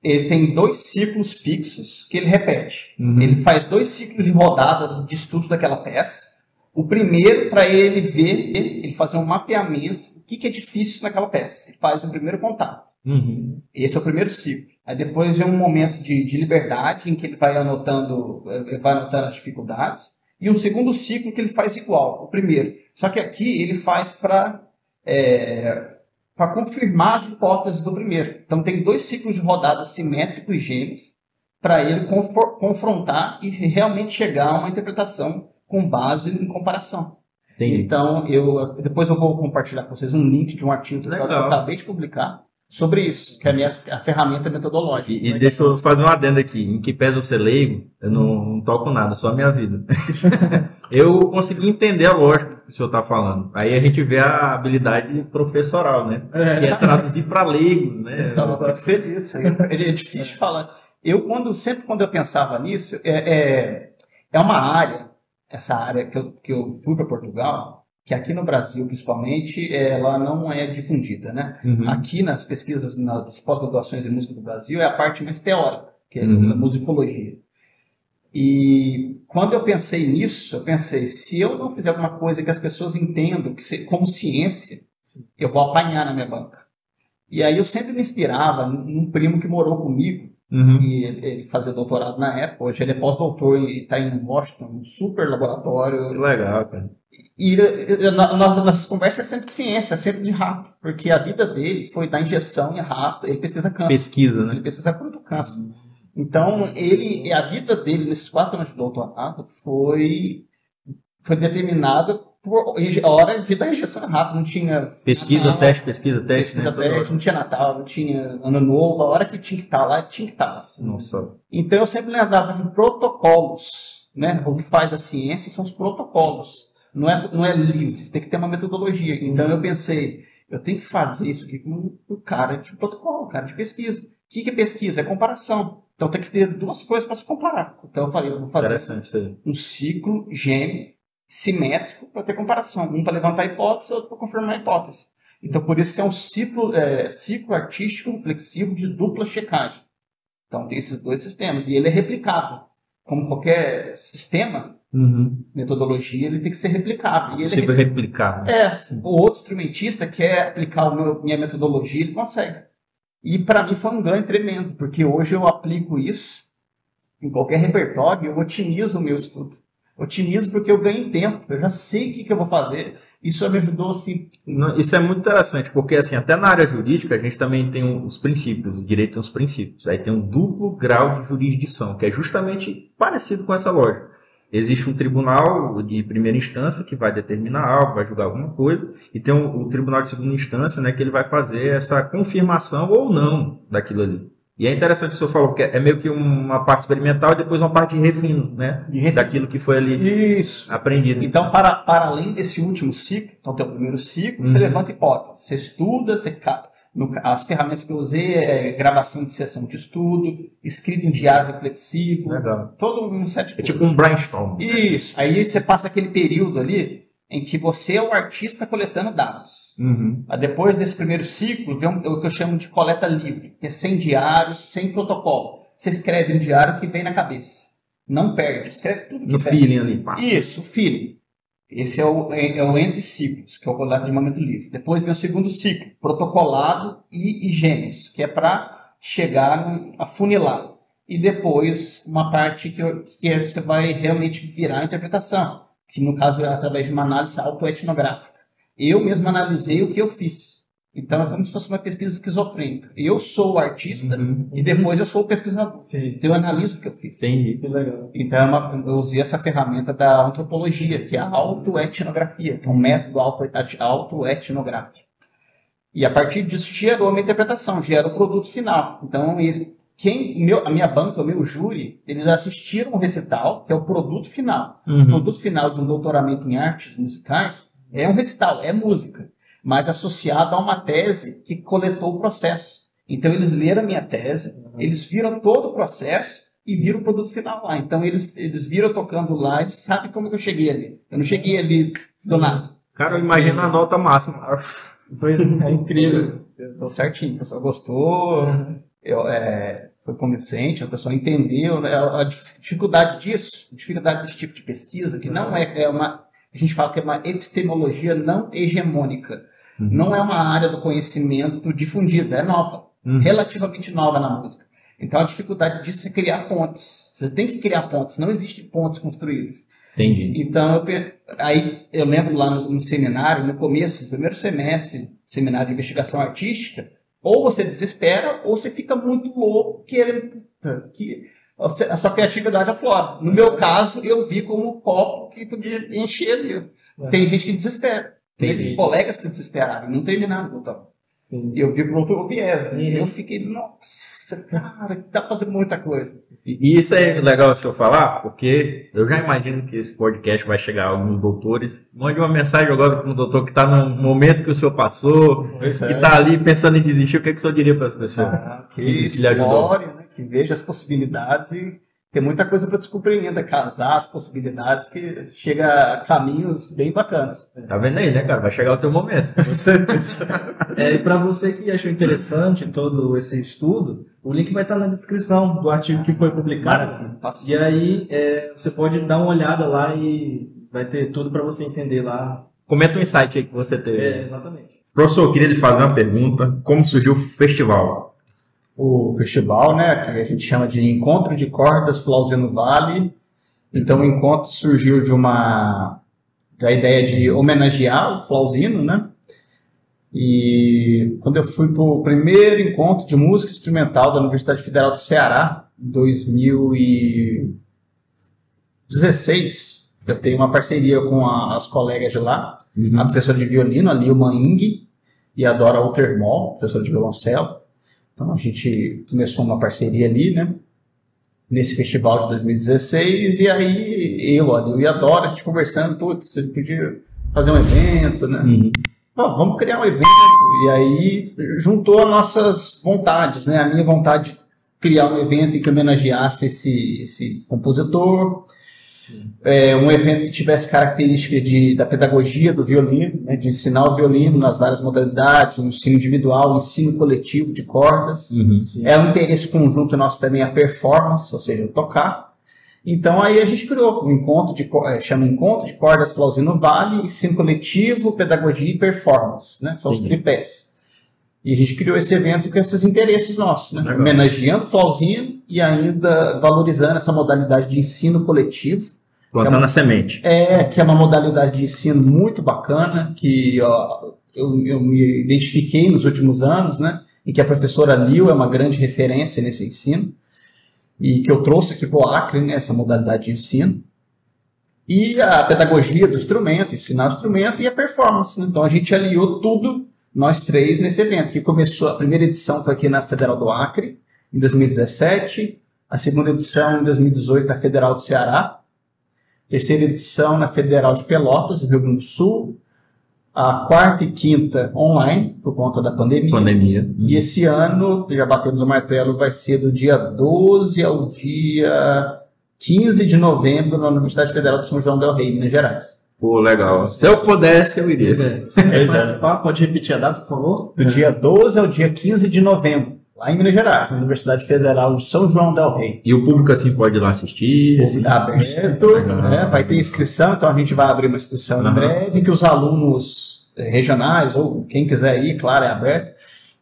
Ele tem dois ciclos fixos que ele repete. Uhum. Ele faz dois ciclos de rodada de estudo daquela peça. O primeiro, para ele ver, ele fazer um mapeamento, o que, que é difícil naquela peça. Ele faz o primeiro contato. Uhum. Esse é o primeiro ciclo. Aí depois vem um momento de, de liberdade em que ele vai anotando, eh, ele vai anotando as dificuldades. E um segundo ciclo que ele faz igual, o primeiro. Só que aqui ele faz para para confirmar as hipóteses do primeiro. Então tem dois ciclos de rodada simétricos e gêmeos para ele confrontar e realmente chegar a uma interpretação com base em comparação. Entendi. Então, eu depois eu vou compartilhar com vocês um link de um artigo que eu acabei de publicar sobre isso, que é a minha a ferramenta metodológica. E, e deixa eu fazer um adendo aqui. Em que pese eu ser leigo, eu não, não toco nada, só a minha vida. eu consegui entender a lógica que o senhor está falando. Aí a gente vê a habilidade professoral, né? Que é traduzir para leigo, né? Eu fico feliz. É difícil falar. Eu, quando, sempre quando eu pensava nisso, é, é, é uma área, essa área que eu, que eu fui para Portugal, que aqui no Brasil, principalmente, ela não é difundida, né? Uhum. Aqui nas pesquisas, nas pós-graduações em música do Brasil, é a parte mais teórica, que é Uhum. a musicologia. E quando eu pensei nisso, eu pensei, se eu não fizer alguma coisa que as pessoas entendam que como ciência, eu vou apanhar na minha banca. E aí eu sempre me inspirava num primo que morou comigo, Uhum. que ele, ele fazia doutorado na época, hoje ele é pós-doutor e está em Washington, um super Que laboratório. legal, cara. E eh, eh, na- nas nossas conversas é sempre de ciência, é sempre de rato, porque a vida dele foi dar injeção em rato, ele pesquisa câncer. Pesquisa, Ele né? pesquisa cura do câncer. Então, ele, a vida dele nesses quatro anos de doutorado foi, foi determinada por a hora de dar injeção em rato. Não tinha Pesquisa, Natal, teste, pesquisa, teste. pesquisa né? teste, não tinha Natal, não tinha Ano Novo. A hora que tinha que estar lá, tinha que estar. Nossa. Então, eu sempre lembrava de protocolos. Né? O que faz a ciência são os protocolos. Não é, não é livre, tem que ter uma metodologia. Então, eu pensei, eu tenho que fazer isso aqui com um cara de protocolo, cara de pesquisa. O que é pesquisa? É comparação. Então tem que ter duas coisas para se comparar. Então eu falei, eu vou fazer um ciclo gêmeo simétrico para ter comparação. Um para levantar a hipótese, outro para confirmar a hipótese. Então por isso que é um ciclo, é, ciclo artístico reflexivo de dupla checagem. Então tem esses dois sistemas. E ele é replicável. Como qualquer sistema, Uhum. metodologia, ele tem que ser replicável. E ele é replicar. né? é, o outro instrumentista quer aplicar a minha metodologia, ele consegue. E para mim foi um ganho tremendo, porque hoje eu aplico isso em qualquer repertório, eu otimizo o meu estudo. Otimizo porque eu ganho tempo, eu já sei o que, que eu vou fazer. Isso me ajudou assim. Isso é muito interessante, porque assim, até na área jurídica a gente também tem um- os princípios, o direito tem os princípios. Aí tem um duplo grau de jurisdição, que é justamente parecido com essa lógica. Existe um tribunal de primeira instância que vai determinar algo, vai julgar alguma coisa, e tem o, o tribunal de segunda instância, né, que ele vai fazer essa confirmação ou não daquilo ali. E é interessante o que o senhor falou, porque é meio que uma parte experimental e depois uma parte de refino, né, daquilo que foi ali Isso. aprendido. Então, para, para além desse último ciclo, então tem o primeiro ciclo, você Uhum. levanta hipótese, você estuda, você no as ferramentas que eu usei é gravação de sessão de estudo, escrita em diário reflexivo, Legal. todo um set de É tipo um brainstorm. né? Isso. Aí você passa aquele período ali em que você é o artista coletando dados. Uhum. Depois desse primeiro ciclo, vem um- o que eu chamo de coleta livre, que é sem diários, sem protocolo. Você escreve um diário que vem na cabeça. Não perde, escreve tudo que No vem. feeling ali. pá. Isso, o feeling. Esse é o, é, é o entre ciclos, que é o coleta de momento livre. Depois vem o segundo ciclo, protocolado e, gênios, que é para chegar no, afunilar. E depois uma parte que, que é que você vai realmente virar a interpretação, que no caso é através de uma análise autoetnográfica. Eu mesmo analisei o que eu fiz. Então é como se fosse uma pesquisa esquizofrênica. Eu sou o artista Uhum. e depois eu sou o pesquisador. Sim. Então eu analiso o que eu fiz. Entendi. Que legal. Então é uma- eu usei essa ferramenta da antropologia, que é a autoetnografia, que é um método auto- autoetnográfico. E a partir disso gerou uma interpretação, gerou o produto final. Então, ele, quem, meu, a minha banca, o meu júri, eles assistiram o recital, que é o produto final. O Uhum. produto final de um doutoramento em artes musicais é um recital, é música, mas associado a uma tese que coletou o processo. Então, eles leram a minha tese, eles viram todo o processo e viram o produto final lá. Então, eles, eles viram tocando lá, eles sabem como que eu cheguei ali. Eu não cheguei ali do nada. Cara, eu imagino a nota máxima. Pois é incrível. Deu certinho, o pessoal gostou, eu, é, foi convincente, a pessoa entendeu né, a, dificuldade disso, a dificuldade desse tipo de pesquisa, que não é, é uma, a gente fala que é uma epistemologia não hegemônica, Uhum. não é uma área do conhecimento difundida, é nova, Uhum. relativamente nova na música. Então a dificuldade disso é criar pontes. Você tem que criar pontes, não existem pontes construídas. Entendi. Então, eu, aí eu lembro lá no, no seminário, no começo, no primeiro semestre, seminário de investigação artística, ou você desespera, ou você fica muito louco querendo puta, que a sua criatividade aflora. No meu caso, eu vi como um copo que podia encher ali. Tem gente que desespera. Tem Sim. colegas que desesperaram e não terminaram o doutorado. Sim. Eu vi por outro viés. Sim. Eu fiquei, nossa, cara, dá pra fazer muita coisa. E isso é legal o senhor falar, porque eu já imagino que esse podcast vai chegar a alguns doutores. Mande uma mensagem agora para um doutor que está no momento que o senhor passou, Pois que é. está ali pensando em desistir. O que, é que o senhor diria para as pessoas? Que Isso lhe ajudou. explore, né? que veja as possibilidades e tem muita coisa para descobrir ainda, casar as possibilidades que chega a caminhos bem bacanas. Tá vendo aí, né, cara? Vai chegar o teu momento. Com certeza. É, e para você que achou interessante todo esse estudo, o link vai estar na descrição do artigo que foi publicado. E aí é, você pode dar uma olhada lá e vai ter tudo para você entender lá. Comenta um insight aí que você teve. É, exatamente. Professor, eu queria lhe fazer uma pergunta. Como surgiu o festival? O festival, né, que a gente chama de Encontro de Cordas Flauzino Vale. Então o encontro surgiu de uma da ideia de homenagear o Flauzino, né? E quando eu fui para o primeiro encontro de música instrumental da Universidade Federal do Ceará, em 2016, eu tenho uma parceria com a- as colegas de lá, a professora de violino, a Lilma Ing, e a Dora Altermol, professora de violoncelo. Então a gente começou uma parceria ali, né? Nesse festival de 2016, e aí eu, Lil e a Dora, a gente conversando, putz, você podia fazer um evento, né? Ó, vamos criar um evento. E aí juntou as nossas vontades, né? A minha vontade de criar um evento em que homenageasse esse, esse compositor. É, um evento que tivesse características de, da pedagogia do violino, né? de ensinar o violino nas várias modalidades, o ensino individual, o ensino coletivo de cordas. É um interesse conjunto nosso também a performance, ou seja, tocar. Então aí a gente criou um encontro de eh, chama Encontro de Cordas Flauzino Vale, ensino coletivo, pedagogia e performance, né? São os Entendi. tripés. E a gente criou esse evento com esses interesses nossos, né? Legal. Homenageando o Flauzino e ainda valorizando essa modalidade de ensino coletivo, Plantando a semente. é, que é uma modalidade de ensino muito bacana, que ó, eu, eu me identifiquei nos últimos anos, né? Em que a professora Lil é uma grande referência nesse ensino, e que eu trouxe aqui para o Acre, né, essa modalidade de ensino. E a pedagogia do instrumento, ensinar o instrumento e a performance. né? Então a gente aliou tudo, nós três, nesse evento, que começou, a primeira edição foi aqui na Federal do Acre, em 2017, a segunda edição em 2018 na Federal do Ceará, terceira edição na Federal de Pelotas, do Rio Grande do Sul, a quarta e quinta online, por conta da pandemia. Pandemia. E esse ano, já batemos o martelo, vai ser do dia 12 ao dia 15 de novembro na Universidade Federal de São João del Rei, Minas Gerais. Pô, legal. Se eu pudesse, eu iria. Pois é. Você quer é. participar? Pode repetir a data, por favor? Do dia 12 ao dia 15 de novembro, lá em Minas Gerais, na Universidade Federal de São João del Rei. E o público assim pode ir lá assistir. Esse tá aberto, Legal. né? vai ter inscrição, então a gente vai abrir uma inscrição em Aham. breve, que os alunos eh, regionais, ou quem quiser ir, claro, é aberto.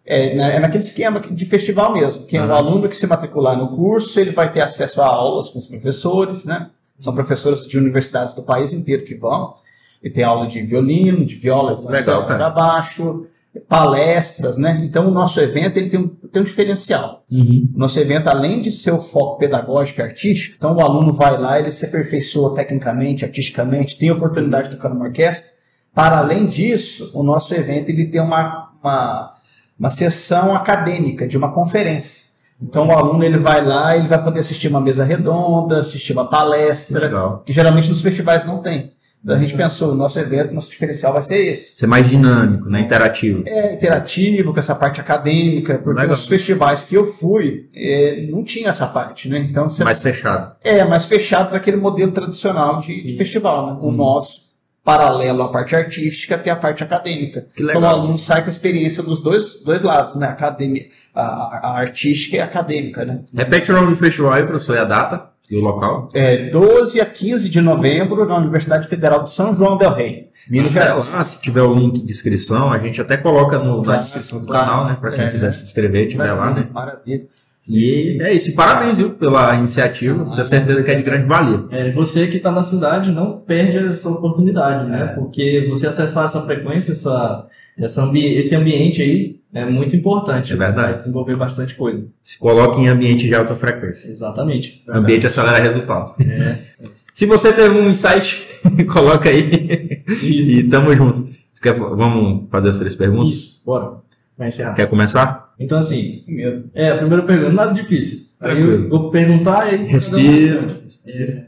É, na- é naquele esquema de festival mesmo, que é o aluno que se matricular no curso, ele vai ter acesso a aulas com os professores, né? São professores de universidades do país inteiro que vão. E tem aula de violino, de viola, então, cara. para baixo, palestras, né? Então o nosso evento ele tem um, tem um diferencial. Uhum. Nosso evento, além de ser o foco pedagógico e artístico, então o aluno vai lá, ele se aperfeiçoa tecnicamente, artisticamente, tem a oportunidade de tocar numa orquestra. Para além disso, o nosso evento ele tem uma, uma, uma sessão acadêmica de uma conferência. Então o aluno ele vai lá, ele vai poder assistir uma mesa redonda, assistir uma palestra, Legal. que geralmente nos festivais não tem. Então a gente pensou, o nosso evento, nosso diferencial vai ser esse Ser mais dinâmico, né? Interativo. é interativo, com essa parte acadêmica, porque Legal. os festivais que eu fui é, não tinha essa parte, né? Então você Mais fechado. é mais fechado para aquele modelo tradicional de, de festival, né? O Uhum. nosso, paralelo à parte artística, tem a parte acadêmica. Que Então o aluno sai com a experiência dos dois, dois lados, né? A, academia, a, a- a artística e a acadêmica, né? Repete o nome do festival aí, professor, e a data e o local. É 12 a 15 de novembro na Universidade Federal de São João del Rei, Minas Até Gerais. lá, se tiver o link de inscrição, a gente até coloca no- na Claro, descrição do canal, né? Pra quem É. quiser se inscrever, tiver lá, né? Maravilha. E é isso. E parabéns, viu, pela iniciativa. Tenho certeza que é de grande valia. É, você que está na cidade não perde essa oportunidade, né? Porque você acessar essa frequência, essa, essa ambi esse ambiente aí é muito importante. É verdade. Vai desenvolver bastante coisa. Se coloque em ambiente de alta frequência. Exatamente. O ambiente acelera resultado. É, Se você teve um insight, coloca aí. isso. E tamo junto. Quer- vamos fazer as três perguntas? Isso. Bora. Vai encerrar. Quer começar? Então, assim, Medo. é, a primeira pergunta, nada difícil. Aí eu vou perguntar e Respira. É.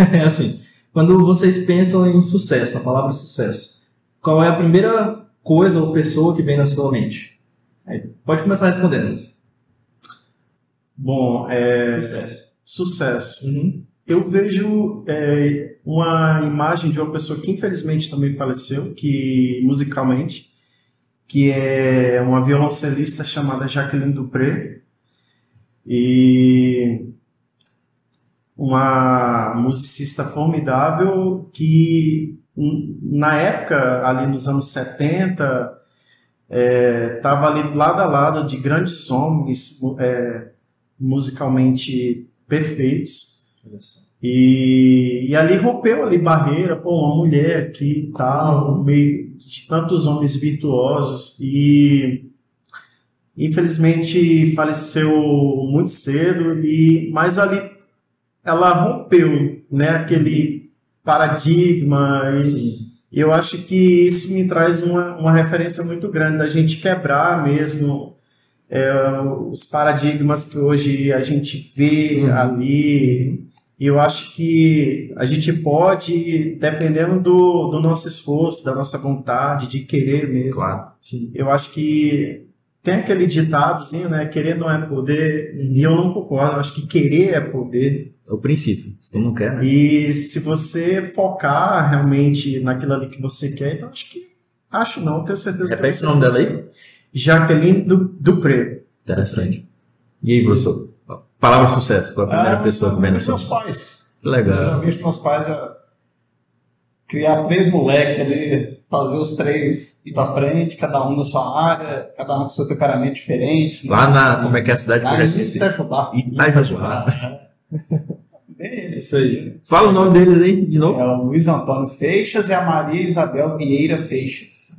é assim, quando vocês pensam em sucesso, a palavra sucesso, qual é a primeira coisa ou pessoa que vem na sua mente? Aí, pode começar respondendo. Bom, é, Sucesso. sucesso. Uhum. Eu vejo é, uma imagem de uma pessoa que infelizmente também faleceu, que musicalmente, que é uma violoncelista chamada Jacqueline Dupré e uma musicista formidável que na época ali nos anos 70 estava ali lado a lado de grandes homens é, musicalmente perfeitos. E, e ali rompeu ali barreira, pô, uma mulher aqui e tal, no meio de tantos homens virtuosos e infelizmente faleceu muito cedo e mas ali ela rompeu, né, aquele paradigma e Sim. eu acho que isso me traz uma, uma referência muito grande da gente quebrar mesmo é, os paradigmas que hoje a gente vê Uhum. ali. E eu acho que a gente pode, dependendo do, do nosso esforço, da nossa vontade, de querer mesmo. Claro. Sim. Eu acho que tem aquele ditadozinho, né? Querer não é poder. E eu não concordo. Eu acho que querer é poder. É o princípio. Se tu não quer, né? E se você focar realmente naquilo ali que você quer, então acho que. Acho não, tenho certeza que Repete o nome dela aí. Jacqueline du, Dupré. Interessante. E aí, professor? Palavra sucesso. Qual a primeira Ah, pessoa que vem na sua Meus pais. Que legal. Geralmente meus pais já criar três moleques ali, fazer os três ir pra frente, cada um na sua área, cada um com seu temperamento diferente. Lá na. Como é que é a cidade que eu já esqueci? Itajubá. Itajubá. Eles. Isso aí. Fala o nome deles aí, de novo. É o Luiz Antônio Feixas e a Maria Isabel Vieira Feixas.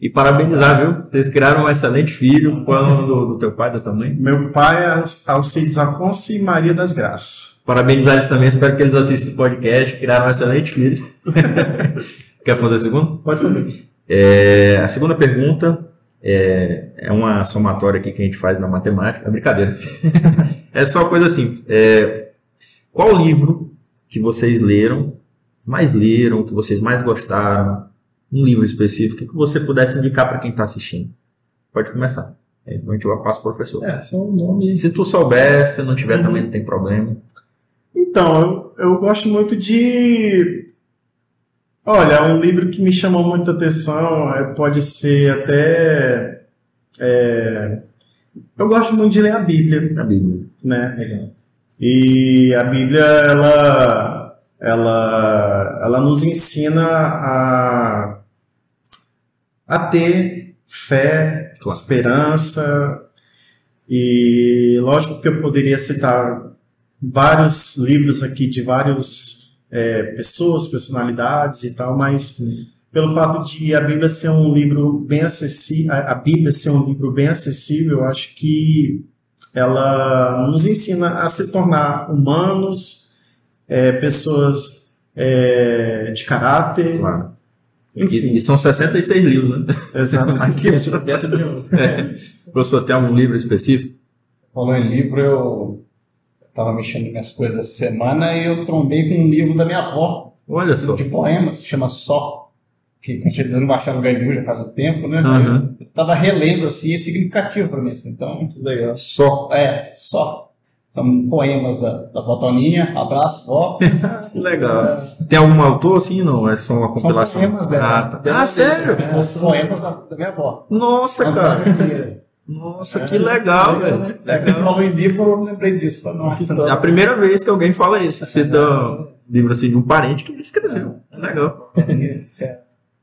E parabenizar, viu? Vocês criaram um excelente filho. Qual é o nome do, do teu pai, da tua mãe? Meu pai é Alcides Afonso e Maria das Graças. Parabenizar eles também. Espero que eles assistam o podcast. Criaram um excelente filho. Quer fazer a segunda? Pode fazer. É, a segunda pergunta é, é uma somatória aqui que a gente faz na matemática. É brincadeira. é só coisa assim. é, qual livro que vocês leram, mais leram, que vocês mais gostaram? Um livro específico que você pudesse indicar para quem está assistindo. Pode começar. Aí a gente vai passar pro professor. É, só o nome. Se tu souber, se não tiver também não tem problema. Então, eu, eu gosto muito de. Olha, um livro que me chamou muita atenção é, pode ser até. é, Eu gosto muito de ler a Bíblia, Na Bíblia. né? Legal. E a Bíblia, ela, ela, ela nos ensina a, a ter fé, Claro. esperança. E lógico que eu poderia citar vários livros aqui de várias é, pessoas, personalidades e tal, mas pelo fato de a Bíblia ser um livro bem acessível, a Bíblia ser um livro bem acessível, eu acho que ela nos ensina a se tornar humanos, é, pessoas é, de caráter, Claro. Enfim, E, e são 66 livros, né? exatamente. Dentro de um. Professor, tem algum livro específico? Falou em livro, eu estava mexendo nas minhas coisas essa semana e eu trombei com um livro da minha avó, Olha só. de poemas, chama Só, que com certeza não baixava no lugar nenhum já faz um tempo, né? Aham. Eu tava relendo assim, é significativo para mim, assim, então, Legal. Só. é, Só. São poemas da, da vó Toninha, abraço, vó. Que legal. Tem algum autor assim? Não, é só uma São compilação. poemas dela. Ah, tá. ah sério? É, os poemas da, da minha avó. Nossa, cara. Nossa, que legal, velho. É, que você falou em livro, eu lembrei disso. Falei, nossa, É a primeira vez que alguém fala isso. Você dá um livro assim de um parente que escreveu. É legal.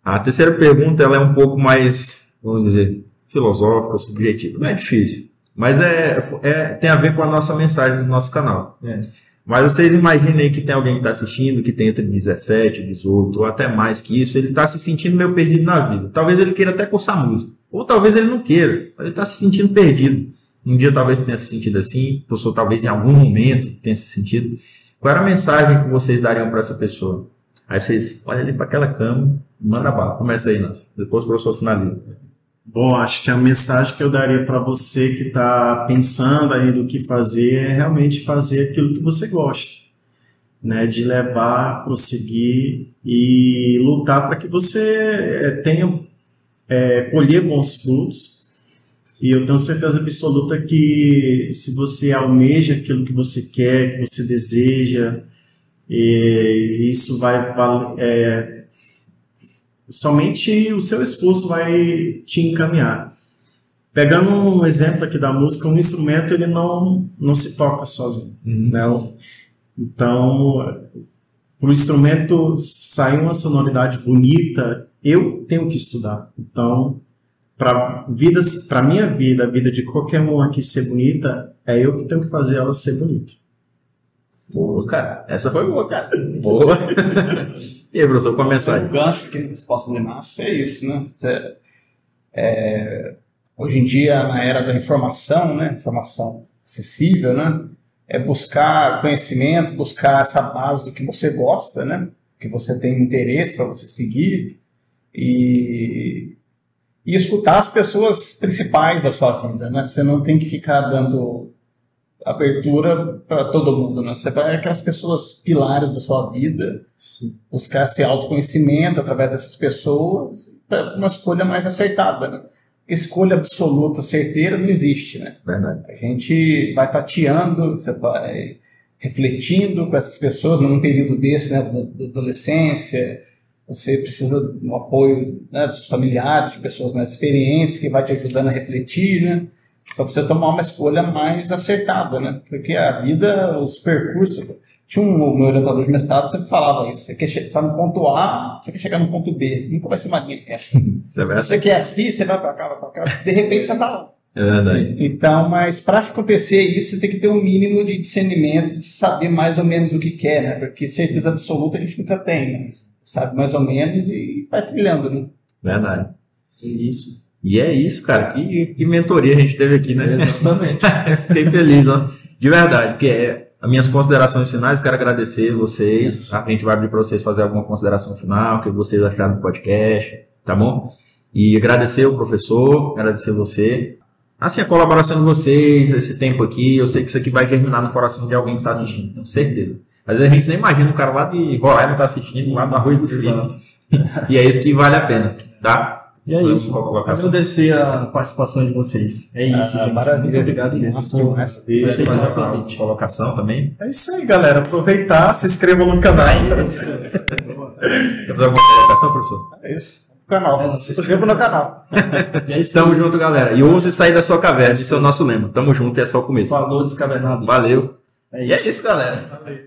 A terceira pergunta ela é um pouco mais, vamos dizer, filosófica, subjetiva. Não é difícil. Mas é, é- tem a ver com a nossa mensagem do nosso canal. É. Mas vocês imaginem que tem alguém que está assistindo que tem entre 17, 18 ou até mais que isso, ele está se sentindo meio perdido na vida. Talvez ele queira até cursar música. Ou talvez ele não queira, mas ele está se sentindo perdido. Um dia talvez tenha se sentido assim, o professor talvez em algum momento tenha se sentido. Qual era a mensagem que vocês dariam para essa pessoa? Aí vocês olham ali para aquela cama, manda bala. Começa aí, Nelson. Depois o professor finaliza. Bom, acho que a mensagem que eu daria para você que está pensando aí do que fazer é realmente fazer aquilo que você gosta, né? De levar, prosseguir e lutar para que você eh, tenha, eh, colher bons frutos E eu tenho certeza absoluta que se você almeja aquilo que você quer, que você deseja, e isso vai. É, somente o seu esforço vai te encaminhar. Pegando um exemplo aqui da música, um instrumento ele não, não se toca sozinho. Uhum. Né? Então, para o instrumento sair uma sonoridade bonita, eu tenho que estudar. Então, para para minha vida, a vida de qualquer um aqui ser bonita, é eu que tenho que fazer ela ser bonita. Boa, cara. Essa foi boa, cara. Boa. e aí, professor, com a mensagem? O gancho que a resposta do Inácio é isso, né? É, hoje em dia, na era da informação, né? Informação acessível, né? É buscar conhecimento, buscar essa base do que você gosta, né? Que você tem interesse para você seguir e, e escutar as pessoas principais da sua vida, né? Você não tem que ficar dando abertura para todo mundo, né? Você vai aquelas pessoas pilares da sua vida, Sim. buscar esse autoconhecimento através dessas pessoas para uma escolha mais acertada, né? Escolha absoluta, certeira, não existe, né? Verdade. A gente vai tateando, você vai refletindo com essas pessoas num período desse, né, da, da adolescência, você precisa do apoio né, dos familiares, de pessoas mais experientes que vai te ajudando a refletir, né? Para você tomar uma escolha mais acertada, né? Porque a vida, os percursos. Tinha um o meu orientador de mestrado sempre falava isso. Você quer chegar no ponto A, você quer chegar no ponto B. Nunca vai ser uma linha reta. É Se você quer aqui, você vai para cá, vai para cá. De repente você está lá. É verdade. Então, mas para acontecer isso, você tem que ter um mínimo de discernimento, de saber mais ou menos o que quer, né? Porque certeza absoluta a gente nunca tem, né? Sabe mais ou menos e vai trilhando, né? Verdade. Isso. E é isso, cara. Que, que mentoria a gente teve aqui, né? Exatamente. Fiquei feliz, ó. De verdade, porque é, as minhas considerações finais, quero agradecer vocês. A gente vai abrir para vocês fazer alguma consideração final, o que vocês acharam do podcast, tá bom? E agradecer o professor, agradecer você. Assim, a colaboração de vocês, esse tempo aqui, eu sei que isso aqui vai germinar no coração de alguém que está assistindo, tenho certeza. Mas a gente nem imagina um cara lá de Roraima tá assistindo, lá do Arroio do. Exato. E é isso que vale a pena, tá? E é isso. Agradecer a participação de vocês. É isso, Ah, maravilha. Muito obrigado mesmo. Nossa. Por aceitar o convite. colocação também? É isso aí, galera. Aproveitar, se inscrevam no canal. Quer fazer alguma colocação, professor? É isso. Canal. É, Se inscreva no canal. E é isso. Tamo junto, galera. E ouse sair da sua caverna, esse é o nosso lema. Tamo junto e é só o começo. Falou descavernado. Valeu. É E é isso, galera. Valeu.